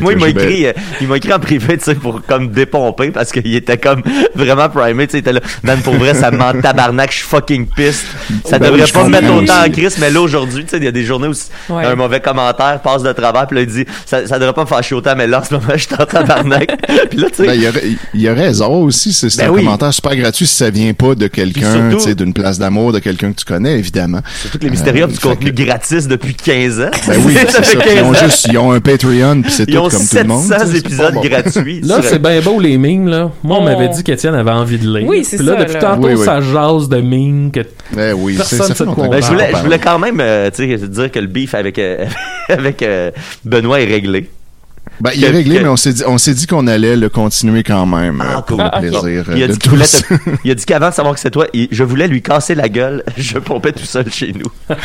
Moi, il m'a j'ai- ben, écrit, euh, il m'a écrit en privé, tu sais, pour comme dépomper parce qu'il était comme vraiment primé, tu sais, il était là. Man, pour vrai, ça me tabarnak, je fucking piste. Ça Ben devrait pas me mettre autant en crise, mais là, aujourd'hui, tu sais, il y a des journées où Ouais. un mauvais commentaire passe de travers, puis là, il dit, ça, ça devrait pas me fâcher autant, mais là, en ce moment, <laughs> je suis en tabarnak. puis là, tu sais, Ben, il, y y a raison aussi. C'est Ben un oui. commentaire super gratuit si ça vient pas de quelqu'un, surtout- tu sais, d'une place d'amour, de quelqu'un que tu connais, évidemment. c'est tous les mystériums Euh, du contenu que- gratis depuis 15 ans. Ben oui, <laughs> ça. Puis Ils ont 15 ans. juste, ils ont un Patreon, puis c'est Ils tout ont comme tout le monde. 700 tu sais, c'est épisodes gratuits. Là, c'est bien beau les mimes, là. Moi, on m'avait dit qu'Étienne avait envie de lire. Oui, c'est Puis là, ça, depuis tantôt, ça jase de mimes que Ben oui, c'est- Personne ça se. Ben, je, voulais, je voulais quand même euh, tu sais, dire que le beef avec, euh, <laughs> avec euh, Benoît est réglé. Ben, il est réglé, que- mais on s'est dit, on s'est dit qu'on allait le continuer quand même, Ah, euh, pour cool. le Ah, plaisir Il a, de dit qu'il voulait tous. te- il a dit qu'avant de savoir que c'est toi, il- je voulais lui casser la gueule. <laughs> Je pompais tout seul chez nous. <laughs>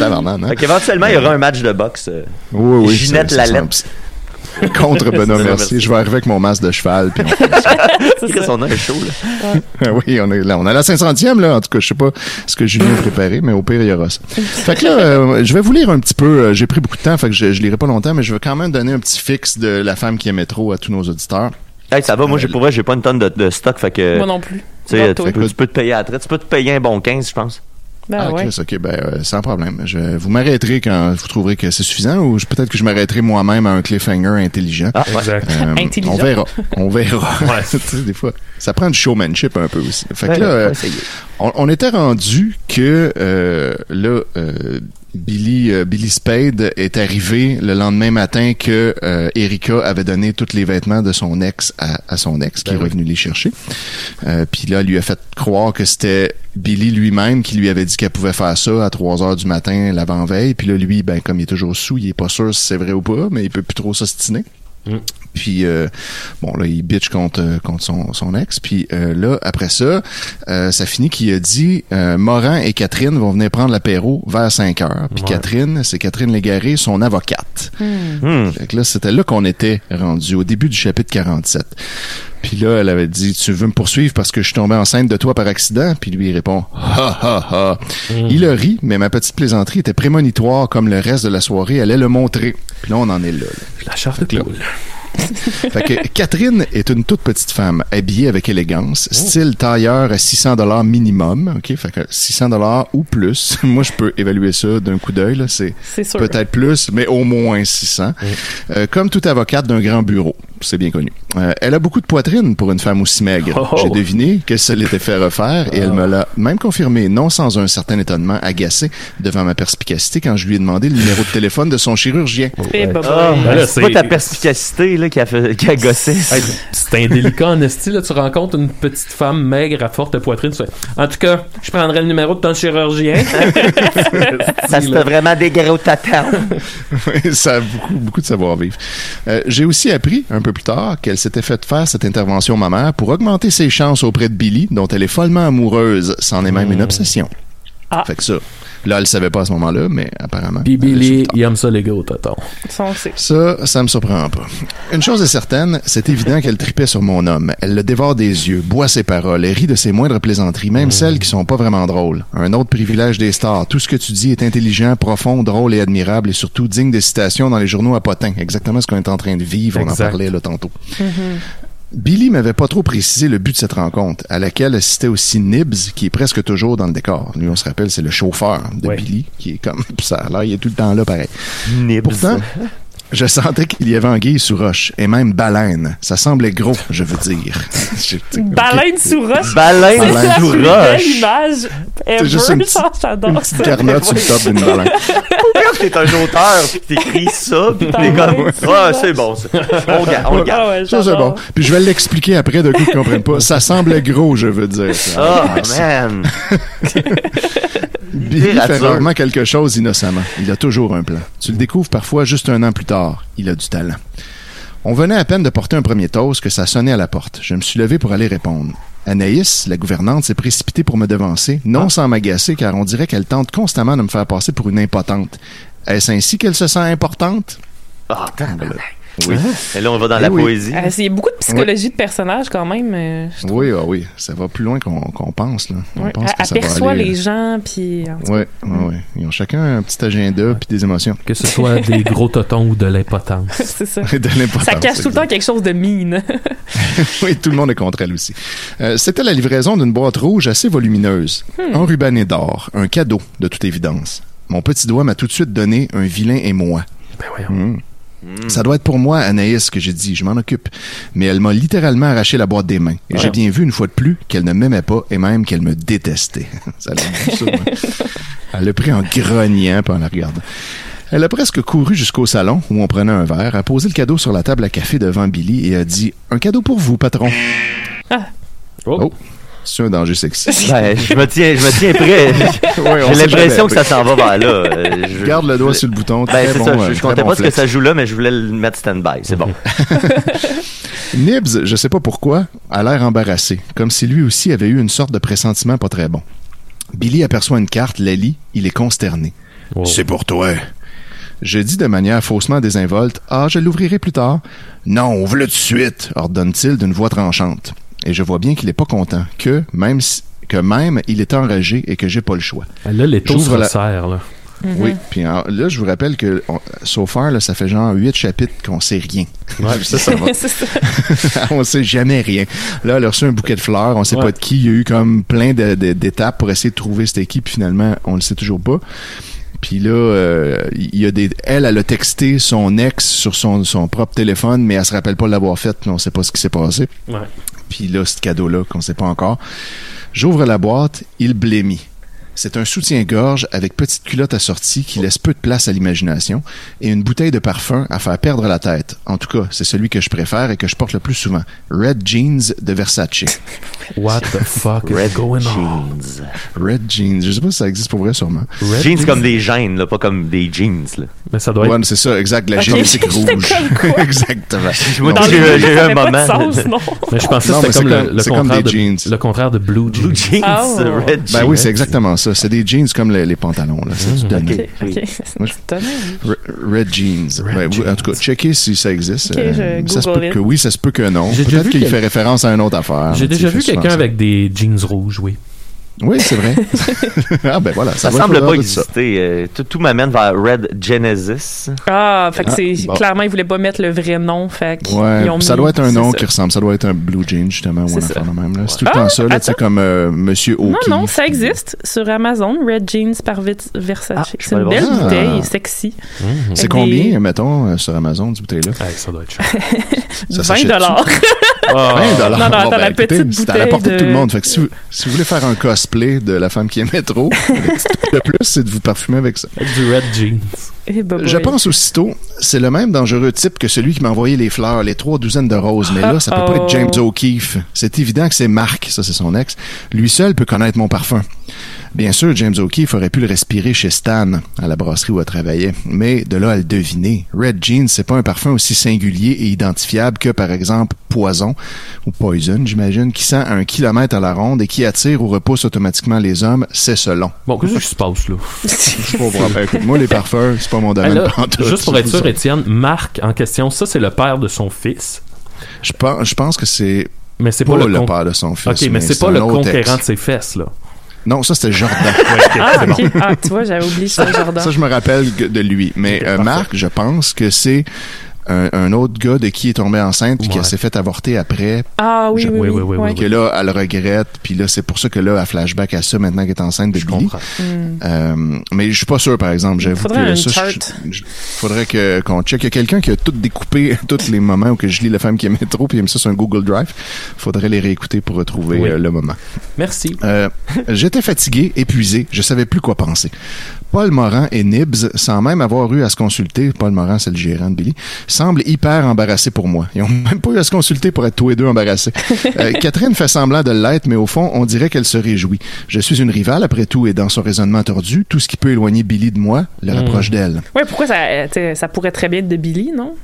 Hein? Fait qu'éventuellement, il y aura un match de boxe. Oui, oui. Ginette ça- ça Lalette. Contre Benoît Mercier. Mercier. Je vais arriver avec mon masque de cheval. Puis on- <laughs> C'est Chris, ça. on a un show, là. oui, on est là. On a la 500e, là. En tout cas, je sais pas ce que Julien a préparé, mais au pire, il y aura ça. Fait que là, euh, je vais vous lire un petit peu. euh, J'ai pris beaucoup de temps, fait que je, je lirai pas longtemps, mais je vais quand même donner un petit fixe de la femme qui aimait trop à tous nos auditeurs. Hey, ça va, moi, j'ai, pour vrai, j'ai pas une tonne de, de stock, fait que. Moi non plus. Tu sais, peux, tu peux te payer à la traite. Tu peux te payer un bon 15, je pense. Ben ah, ouais. Chris, ok, ben, euh, sans problème. Je, vous m'arrêterez quand vous trouverez que c'est suffisant ou je- peut-être que je m'arrêterai moi-même à un cliffhanger intelligent. Ah, ouais. Exact. Euh, <laughs> Intelligent. On verra. On verra. <laughs> Tu sais, des fois, ça prend du showmanship un peu aussi. Fait que Ouais, là, on euh, on, on était rendu que euh, là, euh, Billy, euh, Billy Spade est arrivé le lendemain matin que euh, Erika avait donné tous les vêtements de son ex à, à son ex, qui Ben est oui. revenu les chercher. Euh, Puis là, lui a fait croire que c'était Billy lui-même qui lui avait dit qu'elle pouvait faire ça à 3 heures du matin l'avant-veille. Puis là, lui, ben comme il est toujours sous, il est pas sûr si c'est vrai ou pas, mais il peut plus trop s'ostiner. Mm. Puis euh, bon là, il bitch contre euh, contre son, son ex. Puis euh, là après ça, euh, ça finit qu'il a dit euh, Morin et Catherine vont venir prendre l'apéro vers 5 heures. Puis Ouais. Catherine, c'est Catherine Légaré, son avocate. Hmm. Fait que là, c'était là qu'on était rendu au début du chapitre 47. Puis là, elle avait dit, tu veux me poursuivre parce que je suis tombé enceinte de toi par accident? Puis lui, il répond, ha ha ha. Il a ri, mais ma petite plaisanterie était prémonitoire comme le reste de la soirée allait le montrer. Puis là, on en est là. là. La charte de. <laughs> Fait que Catherine est une toute petite femme habillée avec élégance, style tailleur à 600 dollars minimum, OK? Fait que 600 dollars ou plus. <laughs> Moi, je peux évaluer ça d'un coup d'œil, là. C'est peut-être plus, mais au moins 600. Euh, comme toute avocate d'un grand bureau, c'est bien connu. Euh, elle a beaucoup de poitrine pour une femme aussi maigre. Oh. J'ai deviné que ça l'était fait refaire et elle me l'a même confirmé, non sans un certain étonnement agacé devant ma perspicacité quand je lui ai demandé le numéro de téléphone de son chirurgien. Eh, bah, Ah. Ben c'est pas ta perspicacité là, qui, a fait, qui a gossé. Hey, c'est indélicat en esti, là. Tu rencontres une petite femme maigre à forte poitrine. Tu fais, en tout cas, je prendrais le numéro de ton chirurgien. <laughs> ça c'était vraiment des gros tatans. <laughs> Oui, ça a beaucoup, beaucoup de savoir-vivre. Euh, J'ai aussi appris, un peu plus tard, qu'elle s'était fait faire cette intervention mammaire pour augmenter ses chances auprès de Billy, dont elle est follement amoureuse. C'en est même une obsession. Ah. Fait que ça, là, elle le savait pas à ce moment-là, mais apparemment. Puis Billy, il aime ça, les gars, au tonton. Ça. Ça, ça me surprend pas. Une chose est certaine, c'est évident qu'elle tripait sur mon homme. Elle le dévore des yeux, boit ses paroles, et rit de ses moindres plaisanteries, même celles qui sont pas vraiment drôles. Un autre privilège des stars. Tout ce que tu dis est intelligent, profond, drôle et admirable, et surtout digne de citations dans les journaux à potins. Exactement ce qu'on est en train de vivre, on en parlait là tantôt. Billy m'avait pas trop précisé le but de cette rencontre, à laquelle assistait aussi Nibs, qui est presque toujours dans le décor. Lui, on se rappelle, c'est le chauffeur de Ouais. Billy, qui est comme <laughs> ça. Là, il est tout le temps là, pareil. Nibs. Pourtant, <laughs> je sentais qu'il y avait anguille sous roche, et même baleine. Ça semblait gros, je veux dire. <laughs> Baleine sous roche? Baleine C'est la sous plus belle roche. image ever. C'est juste une petite- Une ça. petite garnotte sur le top d'une baleine. T'es un auteur, pis t'écris ça, pis t'es comme, ouais, c'est ah, c'est bon, ça. On garde, on garde. Ah ouais, Ça, c'est bon. Puis je vais l'expliquer après de coup qu'ils comprennent pas. Ça semble gros, je veux dire. ça. Ah, man. <laughs> Billy fait rarement quelque chose innocemment. Il a toujours un plan. Tu le découvres parfois juste un an plus tard. Il a du talent. On venait à peine de porter un premier toast que ça sonnait à la porte. Je me suis levé pour aller répondre. Anaïs, la gouvernante, s'est précipitée pour me devancer, non sans m'agacer, car on dirait qu'elle tente constamment de me faire passer pour une impotente. Est-ce ainsi qu'elle se sent importante? Ah, Oui. Et là, on va dans Eh la oui. poésie. Ah, c'est- Il y a beaucoup de psychologie de personnage quand même. euh, je. Oui, ah oui. Ça va plus loin qu'on pense, là. On Ouais. pense que ça va aperçoit aller- les gens, puis. Ouais, ouais, ouais. Ils ont chacun un petit agenda puis des émotions. Que ce soit des <laughs> gros totons ou de l'impotence. <laughs> c'est ça. <laughs> de l'importance. Ça cache tout le temps quelque chose de mine. oui, tout le monde est contre elle aussi. Euh, C'était la livraison d'une boîte rouge assez volumineuse, enrubannée d'or, un cadeau de toute évidence. Mon petit doigt m'a tout de suite donné un vilain et moi. Ben voyons. Hmm. Ça doit être pour moi, Anaïs, que j'ai dit, je m'en occupe. Mais elle m'a littéralement arraché la boîte des mains. Et j'ai bien vu une fois de plus qu'elle ne m'aimait pas et même qu'elle me détestait. <laughs> ça l'a ça. Elle l'a pris en grognant puis en la regardant. Elle a presque couru jusqu'au salon où on prenait un verre, a posé le cadeau sur la table à café devant Billy et a dit Un cadeau pour vous, patron. Oh. Oh. C'est un danger sexy. <laughs> Ben, je me tiens, je me tiens prêt. <laughs> J'ai l'impression que ça s'en va vers là. <laughs> Je- Garde le doigt sur le bouton. Ben, très c'est bon, ça. euh, Je, je comptais bon pas ce que ça joue là, mais je voulais le mettre stand-by. C'est bon. Nibs, je sais pas pourquoi, a l'air embarrassé, comme si lui aussi avait eu une sorte de pressentiment pas très bon. Billy aperçoit une carte, la lit, il est consterné. Wow. C'est pour toi. Je dis de manière faussement désinvolte Ah, je l'ouvrirai plus tard. Non, ouvre-le tout de suite, ordonne-t-il d'une voix tranchante. Et je vois bien qu'il est pas content, que même si- que même il est enragé et que j'ai pas le choix. Là, les taux se J'ouvre la- resserrent, là. Oui, puis en- là, je vous rappelle que on- so far, là, ça fait genre huit chapitres qu'on sait rien. Ouais, <laughs> ça, ça va. <laughs> c'est ça. <laughs> on sait jamais rien. Là, elle a reçu un bouquet de fleurs, on sait Ouais. pas de qui. Il y a eu comme plein de- de- d'étapes pour essayer de trouver cette équipe. Finalement, on le sait toujours pas. Puis là, euh, il y a des, elle, elle a texté son ex sur son, son propre téléphone, mais elle se rappelle pas l'avoir fait. puis On sait pas ce qui s'est passé. Ouais. Puis là, ce cadeau-là qu'on sait pas encore. J'ouvre la boîte, il blémit. C'est un soutien-gorge avec petite culotte assortie qui laisse peu de place à l'imagination et une bouteille de parfum à faire perdre la tête. En tout cas, c'est celui que je préfère et que je porte le plus souvent. Red Jeans de Versace. <laughs> What the fuck is Red going on? jeans. Red Jeans. Je sais pas si ça existe pour vrai, sûrement. Red Jeans comme des gènes, là, pas comme des jeans. Là. Mais ça doit Ouais, être. c'est ça, exact. La Ok. génétique <laughs> rouge. comme quoi? <laughs> Exactement. J'ai eu- un moment. sens, non? Mais je pensais Non, que c'était comme c'est le, comme- le c'est comme contraire des de, jeans. le contraire de blue jeans. Blue jeans, Oh. red jeans. Ben oui, c'est exactement ça. C'est des jeans comme les, les pantalons. Là. C'est du donné. Ok, ok. Moi, C'est étonnant. Re- Red Jeans. Red Ouais, vous- En tout cas, checkez si ça existe. Euh, je ça se peut it. que oui, ça se peut que non. J'ai déjà Peut-être vu qu'il quel- fait référence à une autre affaire. J'ai déjà vu quelqu'un avec des jeans rouges, oui. Oui, c'est vrai. <laughs> ah ben voilà, Ça va semble pas ça. exister. euh, tout, tout m'amène vers Red Genesis. Ah, fait que Ah, c'est bon. clairement ils voulaient pas mettre le vrai nom, fait Ouais, ont ça doit être un c'est nom ça. qui ressemble. Ça doit être un Blue Jean, justement, ou C'est un ça. affaire même. là. C'est tout le Ah, temps ça, là, tu sais, attends. comme euh, Monsieur Non, O'Keefe. non, ça existe sur Amazon. Red Jeans par Versace. Ah, c'est une belle ça. bouteille, Ah. sexy. C'est combien, des- mettons, euh, sur Amazon, cette bouteille-là? Hey, ça doit être cher. <laughs> Ça 20 s'achète-tu? dollars. Ah. 20 dollars. Non, non, Bon, attends, ben, la écoutez, petite C'est à la portée de tout le de- monde. Fait que si vous, si vous voulez faire un cosplay de la femme qui aimait trop, le petit truc de plus, c'est de vous parfumer avec ça. Avec du red jeans. Eh, bah, Je boy. pense aussitôt, c'est le même dangereux type que celui qui m'a envoyé les fleurs, les trois douzaines de roses. Mais là, ça peut pas être James Uh-oh. O'Keefe. C'est évident que c'est Marc, ça c'est son ex. Lui seul peut connaître mon parfum. Bien sûr, James O'Keefe aurait pu le respirer chez Stan, à la brasserie où elle travaillait. Mais de là à le deviner, Red Jeans, c'est pas un parfum aussi singulier et identifiable que, par exemple, Poison, ou Poison, j'imagine, qui sent à un kilomètre à la ronde et qui attire ou repousse automatiquement les hommes, c'est selon. Bon, qu'est-ce qui se passe, là? <laughs> <laughs> Je comprends. Écoute, moi, les parfums, c'est pas mon domaine. Pantoute. juste pour être sûr, Étienne, Marc en question, ça, c'est le père de son fils? Je pense, je pense que c'est Mais c'est pas, pas, le, con- père de son fils. Ok, mais c'est pas le conquérant ex. de ses fesses, là. Non, ça c'était Jordan. <laughs> Ah, ok. Ah, tu vois, j'avais oublié ça, Jordan. ça, je me rappelle de lui. Mais euh. Marc, je pense que c'est un, un autre gars de qui est tombé enceinte puis qui Ouais. s'est fait avorter après. Ah oui, Je- oui, oui, oui. oui, oui, ouais. oui. Que là, elle regrette, puis là, c'est pour ça que là, elle flashback à ça maintenant qu'elle est enceinte de Je Billy. comprends. Euh, mais je suis pas sûr, par exemple. J'avoue Faudrait que ça, je- faudrait que qu'on check. Il y a quelqu'un qui a tout découpé, <laughs> tous les moments où que je lis La femme qui aimait trop, puis il aime ça sur un Google Drive. Faudrait les réécouter pour retrouver Oui. euh, le moment. Merci. Euh, J'étais fatigué, épuisé, je savais plus quoi penser. Paul Moran et Nibs, sans même avoir eu à se consulter, Paul Moran, c'est le gérant de Billy, semblent hyper embarrassés pour moi. Ils ont <laughs> même pas eu à se consulter pour être tous les deux embarrassés. <laughs> Euh, Catherine fait semblant de l'être, mais au fond, on dirait qu'elle se réjouit. Je suis une rivale, après tout, et dans son raisonnement tordu, tout ce qui peut éloigner Billy de moi le rapproche d'elle. Ouais, pourquoi ça, euh, ça pourrait très bien être de Billy, non?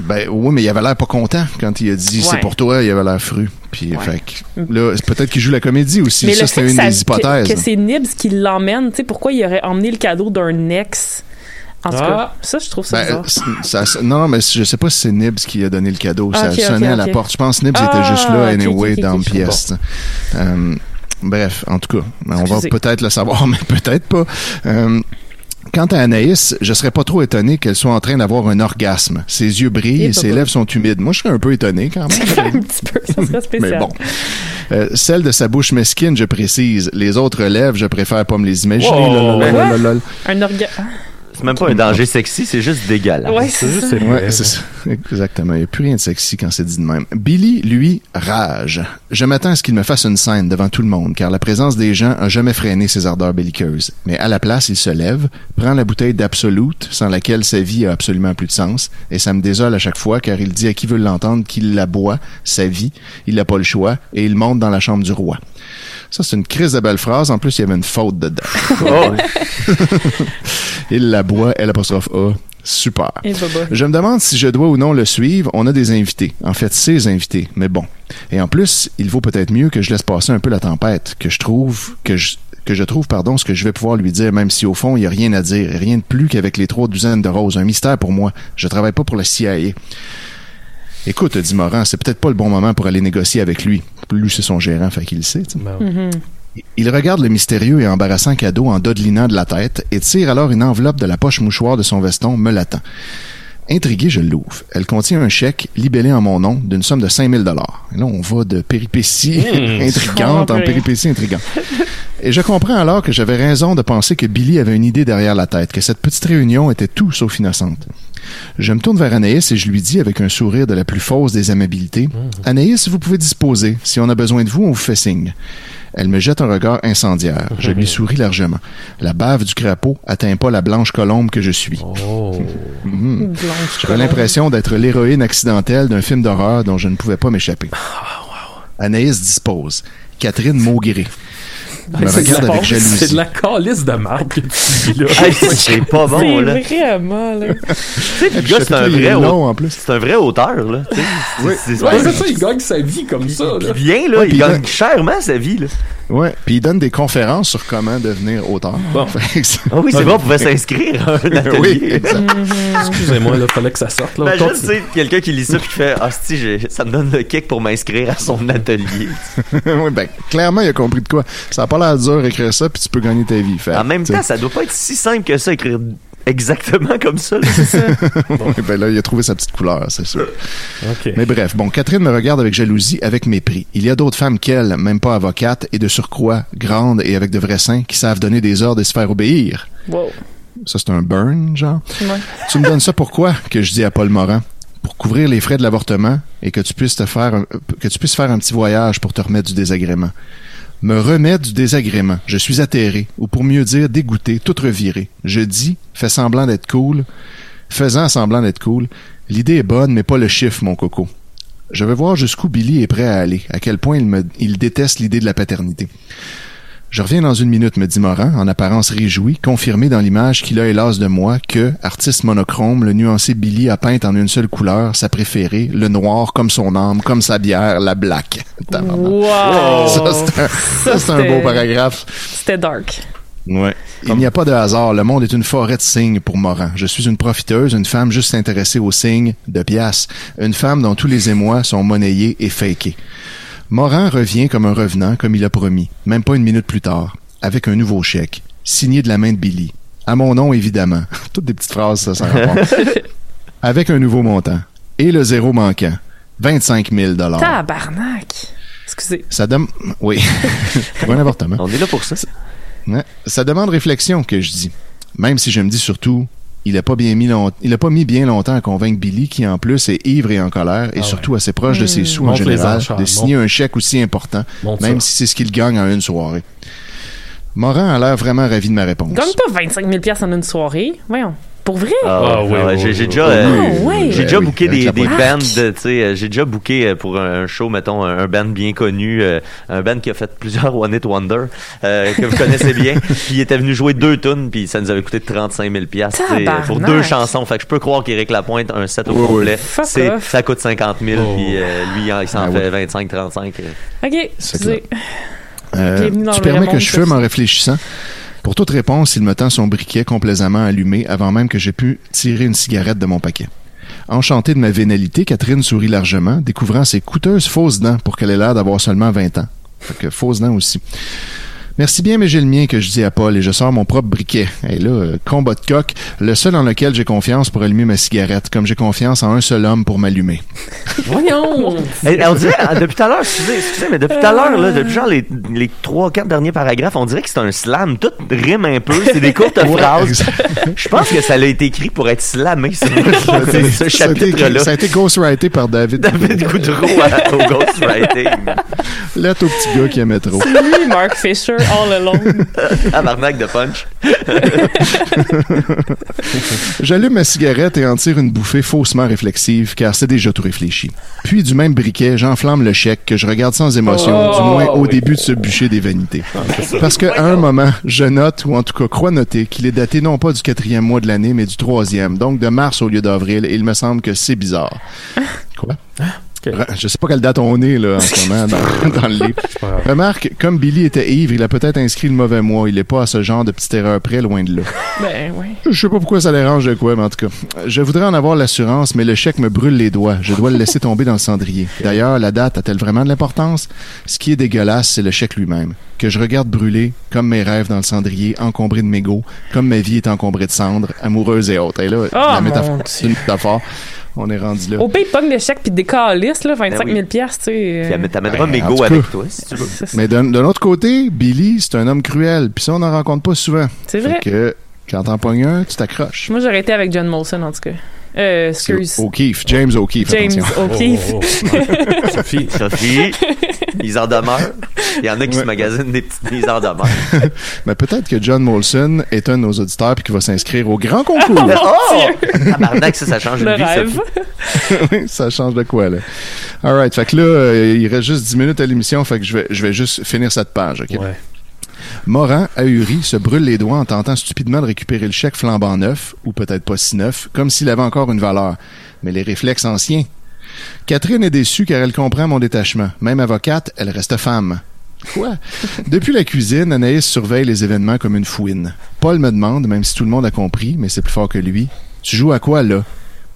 Ben oui, mais il avait l'air pas content quand il a dit c'est pour toi, il avait l'air fru. Puis Ouais. fait que, là, peut-être qu'il joue la comédie aussi. Mais ça, c'était une ça- des hypothèses. que, que c'est Nibs qui l'emmène, tu sais, pourquoi il aurait emmené le cadeau d'un ex? En tout Ah. cas, ça, je trouve ça Ben, ça- ça- non, mais je sais pas si c'est Nibs qui a donné le cadeau. Ah, ça ok, sonnait à la porte. Je pense que Nibs Ah, était juste là, ok, anyway, dans le pièce. Euh, bref, en tout cas, on va peut-être le savoir, <laughs> mais peut-être pas. Euh, Quant à Anaïs, je serais pas trop étonné qu'elle soit en train d'avoir un orgasme. Ses yeux brillent Et et ses lèvres sont humides. Moi, je serais un peu étonné quand même. <laughs> un petit peu, ça serait spécial. Mais bon. Euh, celle de sa bouche mesquine, je précise. Les autres lèvres, je préfère pas me les imaginer. Wow. Lololololol. Un orga... C'est même pas un danger sexy, c'est juste dégueulasse. Ouais, c'est ça. Ouais, vrai. c'est ça. Exactement. Il n'y a plus rien de sexy quand c'est dit de même. Billy, lui, rage. Je m'attends à ce qu'il me fasse une scène devant tout le monde, car la présence des gens a jamais freiné ses ardeurs belliqueuses. Mais à la place, il se lève, prend la bouteille d'Absolute, sans laquelle sa vie a absolument plus de sens, et ça me désole à chaque fois, car il dit à qui veut l'entendre qu'il la boit, sa vie, il n'a pas le choix, et il monte dans la chambre du roi. Ça, c'est une crise de belle phrase. En plus, il y avait une faute dedans. <laughs> Oh, <laughs> Il la boit, L apostrophe A. Super. Je me demande si je dois ou non le suivre. On a des invités. En fait, ses invités. Mais bon. Et en plus, il vaut peut-être mieux que je laisse passer un peu la tempête, que je trouve, que je, que je trouve, pardon, ce que je vais pouvoir lui dire, même si au fond, il n'y a rien à dire. Rien de plus qu'avec les trois douzaines de roses. Un mystère pour moi. Je travaille pas pour la CIA. Écoute, dit Morin, c'est peut-être pas le bon moment pour aller négocier avec lui. Lui, c'est son gérant, fait qu'il le sait. tu sais. Ben, Mhm. Il regarde le mystérieux et embarrassant cadeau en dodelinant de la tête et tire alors une enveloppe de la poche mouchoir de son veston, me l'attend. Intrigué, je l'ouvre. Elle contient un chèque libellé en mon nom d'une somme de 5000 dollars. Et là, on va de péripéties <laughs> intrigantes Oh, en péripéties intrigantes. Et je comprends alors que j'avais raison de penser que Billy avait une idée derrière la tête, que cette petite réunion était tout sauf innocente. Je me tourne vers Anaïs et je lui dis avec un sourire de la plus fausse des amabilités, Anaïs, vous pouvez disposer. Si on a besoin de vous, on vous fait signe. Elle me jette un regard incendiaire. Je lui <laughs> souris largement. La bave du crapaud atteint pas la blanche colombe que je suis. Oh. Mhm. Colombe. l'impression d'être l'héroïne accidentelle d'un film d'horreur dont je ne pouvais pas m'échapper. Anaïs dispose. Catherine Maugré. Me C'est de regarde la- C'est de calice de marque que tu dis là. Hey, c'est pas bon, C'est là. vraiment, là. <laughs> Tu sais, le gars, ce c'est un vrai long, au- en plus. C'est un vrai auteur, là. C'est- c'est- c'est c'est ça, il gagne sa vie comme ça. Puis Là. bien, là, il puis gagne chèrement sa vie, là. Ouais. Puis il donne des conférences sur comment devenir auteur. Bon. <laughs> Ah oui, c'est bon, on pouvait <laughs> s'inscrire à un atelier. exact. Excusez-moi, là, fallait que ça sorte. Là. Imagine, tu Continue. sais, quelqu'un qui lit ça puis qui fait Ah, si, ça me donne le kick pour m'inscrire à son atelier. oui, ben, clairement, il a compris de quoi. Ça pas l'air dur d'écrire ça, puis tu peux gagner ta vie. Fait, En même temps, ça doit pas être si simple que ça, écrire exactement comme ça. là. Ouais, <laughs> ben là, il a trouvé sa petite couleur, c'est sûr. <laughs> Mais bref, bon, Catherine me regarde avec jalousie, avec mépris. Il y a d'autres femmes qu'elle, même pas avocates, et de surcroît, grandes et avec de vrais seins, qui savent donner des ordres et se faire obéir. Wow. Ça, c'est un burn, genre. Ouais. Tu me donnes ça pourquoi? Que je dis à Paul Morin. Pour couvrir les frais de l'avortement et que tu puisses te faire un, que tu puisses faire un petit voyage pour te remettre du désagrément. Me remettre du désagrément. Je suis atterré, ou pour mieux dire dégoûté, tout reviré. Je dis, fais semblant d'être cool. Faisant semblant d'être cool. L'idée est bonne, mais pas le chiffre, mon coco. Je veux voir jusqu'où Billy est prêt à aller, à quel point il, me, il déteste l'idée de la paternité. Je reviens dans une minute, me dit Morin, en apparence réjoui, confirmé dans l'image qu'il a hélas de moi que, artiste monochrome, le nuancé Billy a peint en une seule couleur, sa préférée, le noir comme son âme, comme sa bière, la black. <laughs> Wow. Ça, c'est un, un beau paragraphe. C'était dark. Ouais. Il n'y a pas de hasard. Le monde est une forêt de signes pour Morin. Je suis une profiteuse, une femme juste intéressée aux signes de pièces. Une femme dont tous les émois sont monnayés et fakés. Morin revient comme un revenant, comme il a promis, même pas une minute plus tard, avec un nouveau chèque, signé de la main de Billy. À mon nom, évidemment. <laughs> Toutes des petites phrases, ça, rapport. <laughs> avec un nouveau montant et le zéro manquant. 25 000 Tabarnak! Excusez. Ça dem... Oui. <laughs> Pour un avortement. On est là pour ça. Ça demande réflexion, que je dis. Même si je me dis surtout, il a pas bien mis long- il a pas mis bien longtemps à convaincre Billy, qui en plus est ivre et en colère, et Ah surtout assez proche de ses sous en général, de signer un chèque aussi important, Monte même ça. si c'est ce qu'il gagne en une soirée. Morin a l'air vraiment ravi de ma réponse. Gagne pas 25 000 en une soirée. Voyons. Pour vrai? Ah, Ah, ouais, oui, j'ai oui, j'ai oui. déjà, j'ai déjà oui, booké des, des bands, tu sais, euh, j'ai déjà booké euh, pour un show, mettons, un, band bien connu, euh, un band qui a fait plusieurs <laughs> One Hit Wonder, euh, que vous connaissez bien, <laughs> puis il était venu jouer deux tunes, puis ça nous avait coûté 35 000 piastres, tu sais, Tabarnak. pour deux chansons, fait que je peux croire qu'Éric Lapointe, un set au complet, ça coûte 50 000, Oh. puis euh, lui, il s'en Ah fait oui. 25-35. euh. OK, C'est excusez. Euh, tu permets que je fume en réfléchissant? Pour toute réponse, il me tend son briquet complaisamment allumé avant même que j'aie pu tirer une cigarette de mon paquet. Enchantée de ma vénalité, Catherine sourit largement, découvrant ses coûteuses fausses dents pour qu'elle ait l'air d'avoir seulement 20 ans. Fausses dents aussi. Merci bien, mais j'ai le mien que je dis à Paul et je sors mon propre briquet. Et là, euh, combat de coq, le seul en lequel j'ai confiance pour allumer ma cigarette, comme j'ai confiance en un seul homme pour m'allumer. <laughs> Voyons! Hey, on dirait, ah, depuis tout à l'heure, excusez, excusez, mais depuis tout à l'heure, là, depuis genre les, les trois, quatre derniers paragraphes, on dirait que c'est un slam. Tout rime un peu, c'est des <laughs> courtes phrases. Je pense que ça a été écrit pour être slamé, <laughs> ce, ce Ça a été- chapitre-là. Ça a été ghostwrité par David. David Goudreau à- au ghostwriting. Lettre au petit gars qui aimait trop. C'est lui, Mark Fisher, <laughs> all alone. <laughs> Tabarnak de punch. <laughs> J'allume ma cigarette et en tire une bouffée faussement réflexive, car c'est déjà tout réfléchi. Puis, du même briquet, j'enflamme le chèque que je regarde sans émotion, Oh, du moins au oui. début de ce bûcher des vanités. Parce qu'à un moment, je note, ou en tout cas crois noter, qu'il est daté non pas du quatrième mois de l'année, mais du troisième, donc de mars au lieu d'avril, et il me semble que c'est bizarre. Quoi? Je sais pas quelle date on est, là, en ce <laughs> moment, dans, dans le livre. Remarque, comme Billy était ivre, il a peut-être inscrit le mauvais mois. Il est pas à ce genre de petite erreur près, loin de là. <laughs> Ben, oui. Je sais pas pourquoi ça dérange de quoi, mais en tout cas. Je voudrais en avoir l'assurance, mais le chèque me brûle les doigts. Je dois le laisser tomber dans le cendrier. D'ailleurs, la date a-t-elle vraiment de l'importance? Ce qui est dégueulasse, c'est le chèque lui-même. Que je regarde brûler, comme mes rêves dans le cendrier, encombré de mégots, comme ma vie est encombrée de cendres, amoureuse et autres. Et là, la métaphore, Dieu. c'est une métaphore. On est rendu là. Au pays, pogne le chèque puis décalisse, là, 25 000 Ben oui. piastres, tu sais. Puis T'amèneras Ben, en Mégo tout cas. avec toi, si tu veux. Mais d'un autre côté, Billy, c'est un homme cruel. Puis ça, on n'en rencontre pas souvent. C'est vrai. Que, quand t'en pognes un, tu t'accroches. Moi, j'aurais été avec John Molson, en tout cas. Euh, excuse. O'Keefe, James O'Keefe, James attention. O'Keefe. Oh, oh, oh. <laughs> Sophie. Sophie, ils en demeurent. Il y en a qui se Ouais. magasinent des petites mises en demeure. <laughs> Mais peut-être que John Molson est un de nos auditeurs puis qu'il va s'inscrire au grand concours. Oh! Tabarnak, ça, ça change Le une vie. <laughs> Oui, ça change de quoi, là. All right. Fait que là, euh, il reste juste 10 minutes à l'émission. Fait que je vais, je vais juste finir cette page, OK? Ouais. Morin, ahuri, se brûle les doigts en tentant stupidement de récupérer le chèque flambant neuf, ou peut-être pas si neuf, comme s'il avait encore une valeur. Mais les réflexes anciens. Catherine est déçue car elle comprend mon détachement. Même avocate, elle reste femme. Quoi? Depuis la cuisine, Anaïs surveille les événements comme une fouine. Paul me demande, même si tout le monde a compris, mais c'est plus fort que lui, tu joues à quoi, là?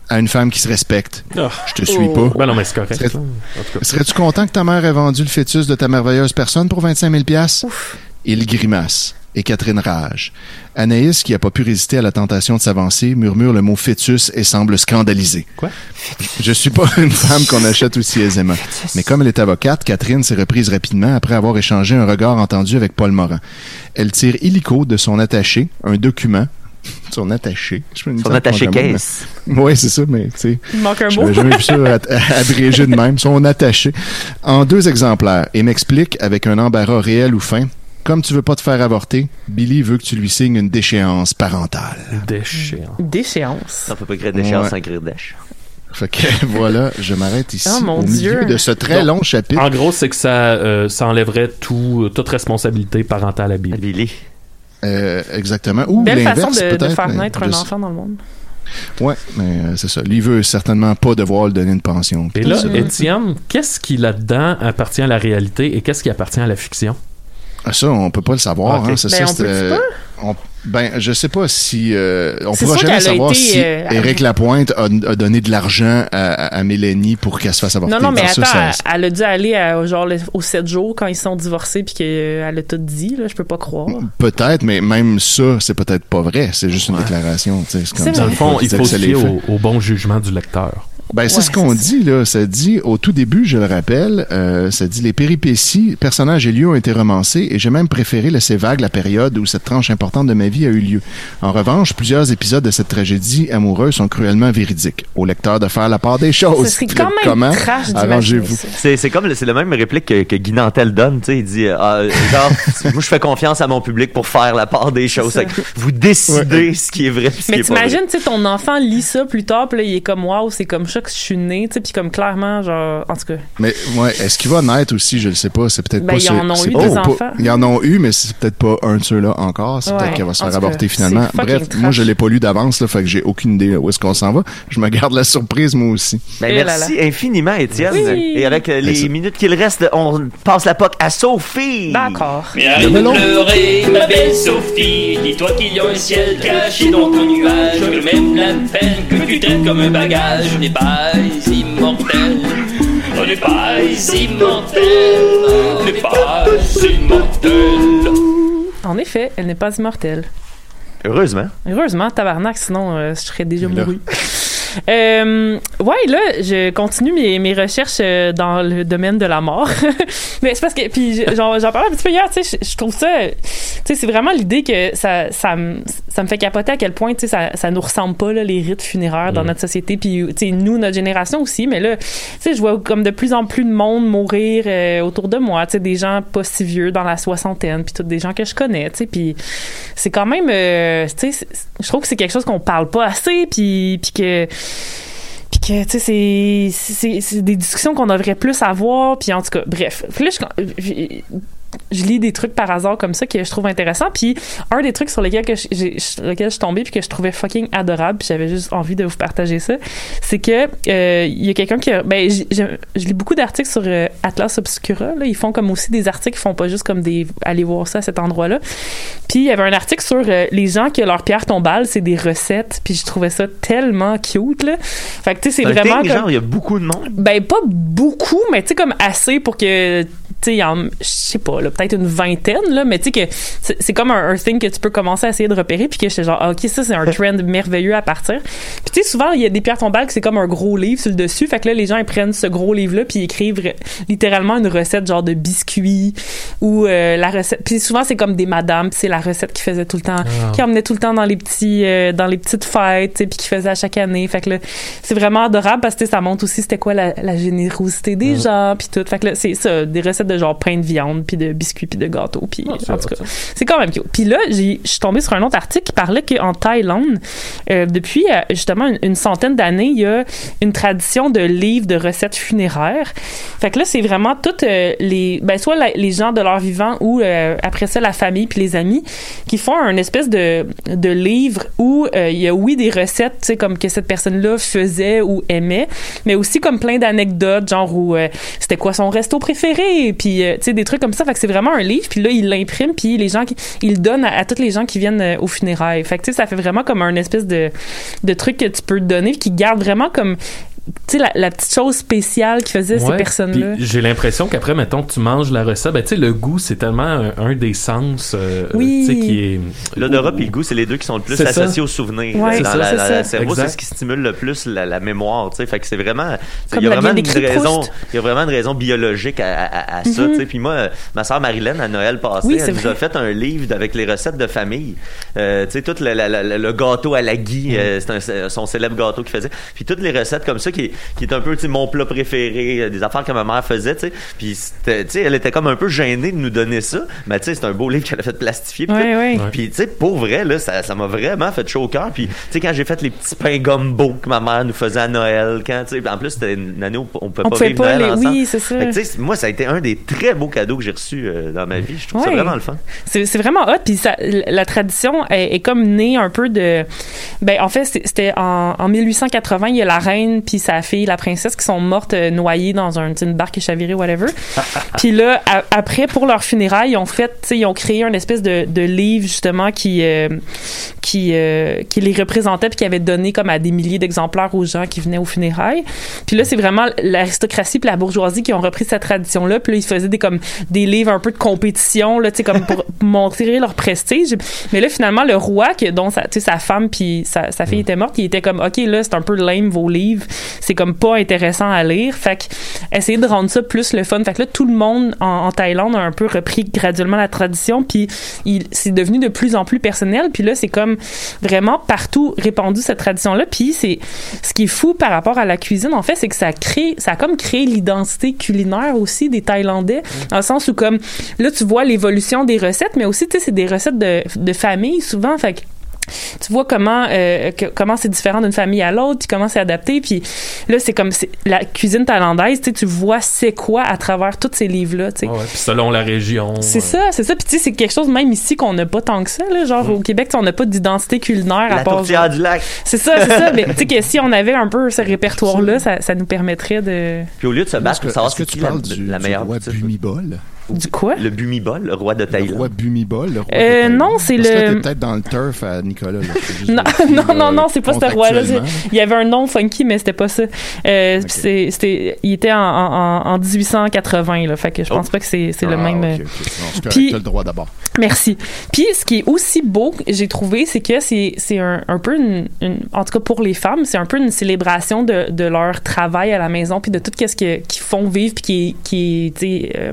À une femme qui se respecte. Ah. Je te suis Oh. pas. Ben non, mais c'est correct. Serais-tu content que ta mère ait vendu le fœtus de ta merveilleuse personne pour 25 000 piastres? Il grimace. Et Catherine rage. Anaïs, qui a pas pu résister à la tentation de s'avancer, murmure le mot fœtus et semble scandalisée. Quoi? Je suis pas une femme qu'on achète aussi aisément. Mais comme elle est avocate, Catherine s'est reprise rapidement après avoir échangé un regard entendu avec Paul Morin. Elle tire illico de son attaché un document. Son attaché? Je Son attaché mais- caisse. Oui, c'est ça, mais tu sais. Il manque un Je mot. n'avais jamais vu ça abrégé de même. Son attaché. En deux exemplaires. Et m'explique avec un embarras réel ou fin. Comme tu veux pas te faire avorter, Billy veut que tu lui signes une déchéance parentale. Déchéant. Déchéance. On peut pas écrire déchéance Ouais. sans écrire dèche. Fait que <laughs> voilà, je m'arrête ici Oh, mon au milieu Dieu. de ce très long chapitre. En gros, c'est que ça, euh, ça enlèverait tout, toute responsabilité parentale à Billy. Billy. Euh, exactement. Ou Belle façon de, faire mais naître un sais- enfant dans le monde. Ouais, mais euh, c'est ça. Lui veut certainement pas devoir lui donner une pension. Et là, Ça, Étienne, qu'est-ce qui là-dedans appartient à la réalité et qu'est-ce qui appartient à la fiction? Ah, ça, on peut pas le savoir. Hein, c'est Ben, ça, on on- Ben, je sais pas si euh, on pourra jamais savoir été, si euh, Éric Lapointe a, a donné de l'argent à, à Mélanie pour qu'elle se fasse avorter. Non, non, mais ça, attends, ça- elle, elle a dû aller à, genre le- aux 7 jours quand ils sont divorcés puis qu'elle a tout dit, là, je peux pas croire. Peut-être, mais même ça, c'est peut-être pas vrai. C'est juste une déclaration. C'est comme ça. Dans le fond, il faut se fier au bon jugement du lecteur. Ben, c'est Ouais, ce qu'on c'est dit, là. Ça dit, au tout début, je le rappelle, euh, ça dit les péripéties, personnages et lieux ont été romancés et j'ai même préféré laisser vague la période où cette tranche importante de ma vie a eu lieu. En revanche, plusieurs épisodes de cette tragédie amoureuse sont cruellement véridiques. Au lecteur de faire la part des choses. Ce serait Puis quand même Comment? Arrangez-vous. C'est, c'est comme le- c'est la même réplique que, que Guy Nantel donne, tu sais, il dit euh, Ah, genre <laughs> moi je fais confiance à mon public pour faire la part des choses. vous décidez ce qui est vrai ce Mais t'imagines, tu sais, ton enfant lit ça plus tard, puis là, il est comme, waouh, c'est comme ça que je suis né, tu sais, puis comme clairement, genre, en tout cas. Mais ouais, est-ce qu'il va naître aussi? Je le sais pas. C'est peut-être Ben, pas ils en ont eu pas- des enfants. Ils en ont eu, mais c'est peut-être pas un de ceux-là encore. C'est Ouais, peut-être qu'elle va se faire avorter finalement. Bref, trash. moi je l'ai pas lu d'avance, là, fait que j'ai aucune idée où est-ce qu'on s'en va. Je me garde la surprise moi aussi. Ben, Eh là merci infiniment, Étienne. Oui. Et avec euh, les Merci. minutes qu'il reste, on passe la POC à Sophie. D'accord. Mais arrête de pleurer, ma belle Sophie. Dis-toi qu'il y a un ciel caché dans ton nuage. Que même la peine que tu traites comme un bagage, n'est pas immortel. On n'est pas immortel. On n'est pas immortel. En effet, elle n'est pas immortelle. Heureusement. Heureusement, tabarnak, sinon euh, je serais déjà mouru. <laughs> Euh, ouais, là, je continue mes, mes recherches euh, dans le domaine de la mort. <laughs> Mais c'est parce que, puis je- j'en j'en parlais un petit peu hier, tu sais, je, je trouve ça, tu sais, c'est vraiment l'idée que ça, ça, me- ça me fait capoter à quel point, tu sais, ça, ça nous ressemble pas, là, les rites funéraires dans notre société. Puis, tu sais, nous, notre génération aussi, mais là, tu sais, je vois comme de plus en plus de monde mourir euh, autour de moi, tu sais, des gens pas si vieux dans la soixantaine, puis tous des gens que je connais, tu sais, puis c'est quand même, euh, tu sais, je trouve que c'est quelque chose qu'on parle pas assez, puis, puis que puis que tu sais c'est des discussions qu'on devrait plus avoir puis en tout cas bref. Puis là je, je- lis des trucs par hasard comme ça que je trouve intéressant puis un des trucs sur lesquels que je- j'ai- sur lesquels je suis tombée puis que je trouvais fucking adorable puis j'avais juste envie de vous partager ça c'est que euh, il y a quelqu'un qui a, ben je, lis beaucoup d'articles sur euh, Atlas Obscura là. Ils font comme aussi des articles ils font pas juste comme des aller voir ça à cet endroit là puis il y avait un article sur euh, les gens que leur pierre tombale c'est des recettes puis je trouvais ça tellement cute là. Fait que tu sais c'est vraiment thing, comme genre, il y a beaucoup de monde. ben pas beaucoup, mais tu sais comme assez pour que tu sais je sais pas là, peut-être une vingtaine là, mais tu sais que c'est c'est comme un, un thing que tu peux commencer à essayer de repérer puis que j'étais genre ah, OK, ça c'est un trend merveilleux à partir. Puis tu sais souvent il y a des pierres tombales que c'est comme un gros livre sur le dessus, fait que là les gens ils prennent ce gros livre là puis ils écrivent littéralement une recette genre de biscuits ou euh, la recette puis souvent c'est comme des madames, puis c'est la recette qu'ils faisaient tout le temps, qui emmenaient tout le temps dans les petits euh, dans les petites fêtes, puis qui faisaient à chaque année. Fait que là c'est vraiment adorable parce que ça montre aussi c'était quoi la, la générosité des gens puis tout. Fait que là c'est ça, des recettes de genre pain de viande puis de biscuits puis de gâteaux puis c'est en tout cas c'est quand même cute. Puis là j'ai je suis tombée sur un autre article qui parlait qu'en Thaïlande euh, depuis euh, justement une, une centaine d'années il y a une tradition de livres de recettes funéraires. Fait que là c'est vraiment toutes euh, les ben soit la- les gens de leur vivant ou euh, après ça la famille puis les amis qui font un espèce de, de livre où il y a oui des recettes tu sais comme que cette personne là faisait ou aimait mais aussi comme plein d'anecdotes genre où c'était quoi son resto préféré puis tu sais des trucs comme ça fait que c'est vraiment un livre puis là il l'imprime puis les gens qui il le donne à, tous les gens qui viennent euh, au funérailles. Fait que ça fait vraiment comme un espèce de de truc que tu peux te donner qui garde vraiment comme tu sais la, la petite chose spéciale qui faisait ces Ouais, personnes là puis J'ai l'impression qu'après, mettons tu manges la recette, ben, tu sais, le goût, c'est tellement un, un des sens, euh, Oui. tu sais, qui est... L'odorat puis le goût, c'est les deux qui sont le plus associés aux souvenirs. Ouais, dans ça, la- c'est la ça. cerveau, c'est ce qui stimule le plus la, la mémoire, tu sais. Fait que c'est vraiment, il y a vraiment une raison, il y a vraiment une raison biologique à, à- à ça, tu sais. Puis moi, euh, ma sœur Marilyn, à Noël passé, Mhm. Oui, elle nous vrai. a fait un livre avec les recettes de famille. Euh, tu sais, tout le, la- la- la- le gâteau à la Guy, Mhm. euh, c'est son célèbre gâteau qu'il faisait. Puis toutes les recettes comme ça, qui, qui est un peu, mon plat préféré, euh, des affaires que ma mère faisait. Puis c'était- tu sais, elle était comme un peu gênée de nous donner ça. Mais tu sais, c'est un beau livre qu'elle a fait plastifier. puis tu sais, pour vrai, là, ça, ça m'a vraiment fait chaud au cœur. Puis, tu sais, quand j'ai fait les petits pains gumbo que ma mère nous faisait à Noël, quand, tu sais, en plus, c'était une année où on pouvait on pas pouvait vivre pas Noël les ensemble. oui c'est ça Fait moi, ça a été un des très beaux cadeaux que j'ai reçus euh, dans ma vie. Je trouve ça Ouais. vraiment le fun. C'est vraiment hot. Puis ça- la tradition est, est comme née un peu de. Ben, en fait, c'était en, en 1880, il y a la reine puis sa fille, la princesse, qui sont mortes euh, noyées dans un, une barque chavirée, whatever. <laughs> Puis là, a- après, pour leur funérailles, ils ont fait, ils ont créé un espèce de, de livre, justement, qui, euh, qui, euh, qui les représentait puis qui avait donné comme à des milliers d'exemplaires aux gens qui venaient aux funérailles. Puis là, c'est vraiment l'aristocratie puis la bourgeoisie qui ont repris cette tradition-là. Puis là, ils faisaient des, comme, des livres un peu de compétition, là, tu sais, comme pour <laughs> montrer leur prestige. Mais là, finalement, le roi, que, dont sa, sa femme puis sa, sa fille était morte, il était comme, OK, là, c'est un peu lame, vos livres. C'est comme pas intéressant à lire. Fait que, essayer de rendre ça plus le fun. Fait que là, tout le monde en, en Thaïlande a un peu repris graduellement la tradition, puis il, c'est devenu de plus en plus personnel. Puis là, c'est comme vraiment partout répandu cette tradition-là. Puis c'est ce qui est fou par rapport à la cuisine, en fait, c'est que ça crée, ça a comme créé l'identité culinaire aussi des Thaïlandais, dans le sens où comme là, tu vois l'évolution des recettes, mais aussi, tu sais, c'est des recettes de, de famille souvent. Fait que tu vois comment euh, que- comment c'est différent d'une famille à l'autre puis comment c'est adapté puis là c'est comme la cuisine thaïlandaise tu vois c'est quoi à travers tous ces livres là tu sais Ouais, puis selon la région. c'est euh, ça, c'est ça. Puis tu sais, c'est quelque chose même ici qu'on n'a pas tant que ça. Là. Genre au Québec, on n'a pas d'identité culinaire à La part. tourtière du lac. C'est ça, c'est ça. Mais <laughs> tu sais que si on avait un peu ce répertoire-là, ça, ça nous permettrait de. Puis au lieu de se battre pour savoir est-ce que tu qui la, parles du, la du meilleure roi poutine. Bumibol? Du quoi? Le Bumibol, le roi de Le Thaïlande. roi Bumibol, le roi Euh, de Thaïlande. non, c'est que le- t'es peut-être dans le turf à Nicolas. là. Non, vérifier, <laughs> non, là, non, non, c'est pas ce roi-là. Il y avait un nom funky, mais c'était pas ça. Euh, Ok. c'est- c'était, il était en, en, en 1880, là. Fait que je pense Oh. pas que c'est, c'est le Ah, même. ok, euh, ok. Non, Puis- le droit d'abord. Merci. Puis ce qui est aussi beau, j'ai trouvé, c'est que c'est c'est un, un peu une, une- en tout cas pour les femmes, c'est un peu une célébration de, de leur travail à la maison puis de tout ce que qu'ils font vivre puis qui est qui est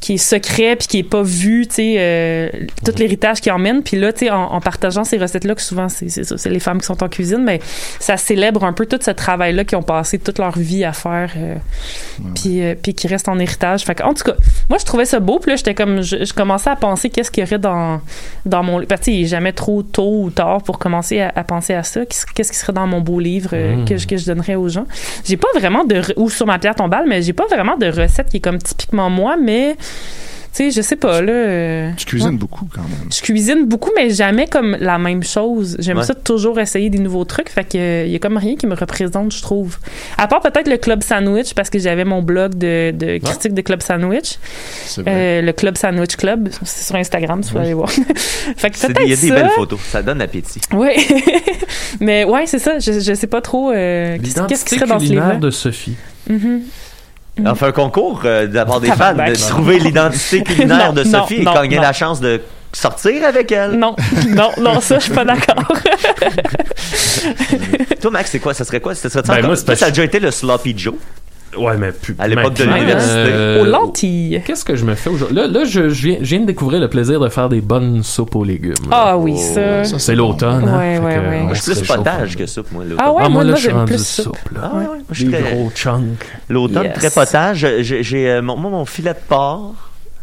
qui est secret puis qui est pas vu, tu sais, euh, tout l'héritage qu'ils emmènent. Puis là, tu sais, en, en partageant ces recettes-là, que souvent c'est c'est ça, c'est les femmes qui sont en cuisine, mais ça célèbre un peu tout ce travail-là qu'ils ont passé toute leur vie à faire, euh, puis euh, puis qui reste en héritage. Fait que, en tout cas, moi je trouvais ça beau. Puis là, j'étais comme, je, je commençais à penser qu'est-ce qu'il y aurait dans dans mon, parce est jamais trop tôt ou tard pour commencer à, à penser à ça. Qu'est-ce qui serait dans mon beau livre euh, Mm. que, je, que je donnerais aux gens? J'ai pas vraiment de ou sur ma pierre tombale, mais j'ai pas vraiment de recette qui est comme typiquement moi, mais tu sais, je sais pas là. euh, Tu cuisines ouais. beaucoup quand même. Je cuisine beaucoup, mais jamais comme la même chose. J'aime Ouais. ça toujours essayer des nouveaux trucs. Fait que euh, y a comme rien qui me représente, je trouve. À part peut-être le club sandwich parce que j'avais mon blog de, de critique de club sandwich, C'est vrai. Euh, le club sandwich club. C'est sur Instagram, tu peux aller voir. <laughs> fait que peut-être Il y a des ça. belles photos. Ça donne appétit. Ouais. <laughs> mais ouais, c'est ça. Je, je sais pas trop euh, qu'est-ce qui serait dans ce culinaire livre. de Sophie. Mhm. On fait un concours euh, de la part des fans de trouver l'identité <laughs> culinaire de Sophie et gagner la chance de sortir avec elle. Non, non, non, ça, je suis pas d'accord. <laughs> Toi, Max, c'est quoi? Ça serait quoi? Ça, serait Ben, encore- moi, c'est Toi, parce ça a déjà été le sloppy Joe? Ouais, mais plus. À l'époque de l'université. euh, Aux lentilles. Qu'est-ce que je me fais aujourd'hui? Là, là je, je viens, je viens de découvrir le plaisir de faire des bonnes soupes aux légumes. Ah oui, ça. Ça, c'est l'automne. hein? Ouais, ouais, Moi, je suis plus potage que soupe, moi. Ah ouais, Ah, moi, moi, là, moi, je suis rendu plus soupe, là. Ah ouais, moi, je suis Des très- gros chunks. L'automne, Yes. très potage. J'ai j'ai, euh, mon, moi, mon filet de porc.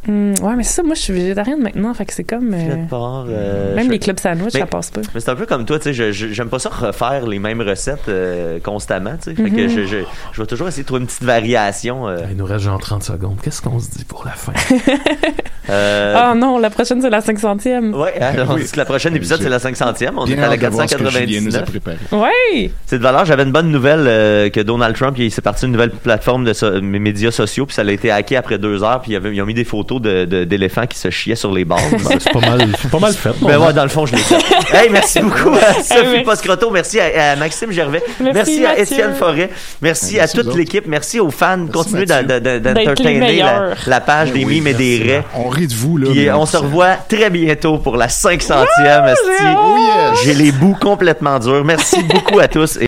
Hum, ouais, mais c'est ça, moi, je suis végétarienne maintenant, fait que c'est comme. euh, Filet de porc. euh, même je- les clubs sandwich, Mais- ça passe pas. Mais c'est un peu comme toi, tu sais, j'aime pas ça refaire les mêmes recettes euh, constamment, tu sais. Fait que Mhm. je, je, je vais toujours essayer de trouver une petite variation. euh, Il nous reste genre 30 secondes. Qu'est-ce qu'on se dit pour la fin? <laughs> euh, Ah non, la prochaine, c'est la 500e. Ouais, hein, on Oui. dit que la prochaine épisode, c'est la 500e. On Bien est à la hâte de voir ce que Julien nous a 499. préparé. Ouais! C'est de valeur. J'avais une bonne nouvelle euh, que Donald Trump, il s'est parti d'une nouvelle plateforme de so- mes médias sociaux, puis ça a été hacké après deux heures, puis ils ont mis des photos de- de- d'éléphants qui se chiaient sur les bords. <laughs> Ben, c'est pas mal, c'est pas mal fait. Ben ouais, dans le fond, je l'ai fait. hey, merci beaucoup à <laughs> Sophie. Poscroto. Merci à, à Maxime Gervais. Merci, Merci, à. Étienne Forêt. Merci, Merci à toute l'équipe. Merci aux fans. Continuez d'entertainer la, page des Oui, mimes et des raies. On rit de vous, là. Puis mais euh, on se revoit très bientôt pour la 500e. esti. hâte. J'ai les bouts complètement durs. Merci beaucoup à tous.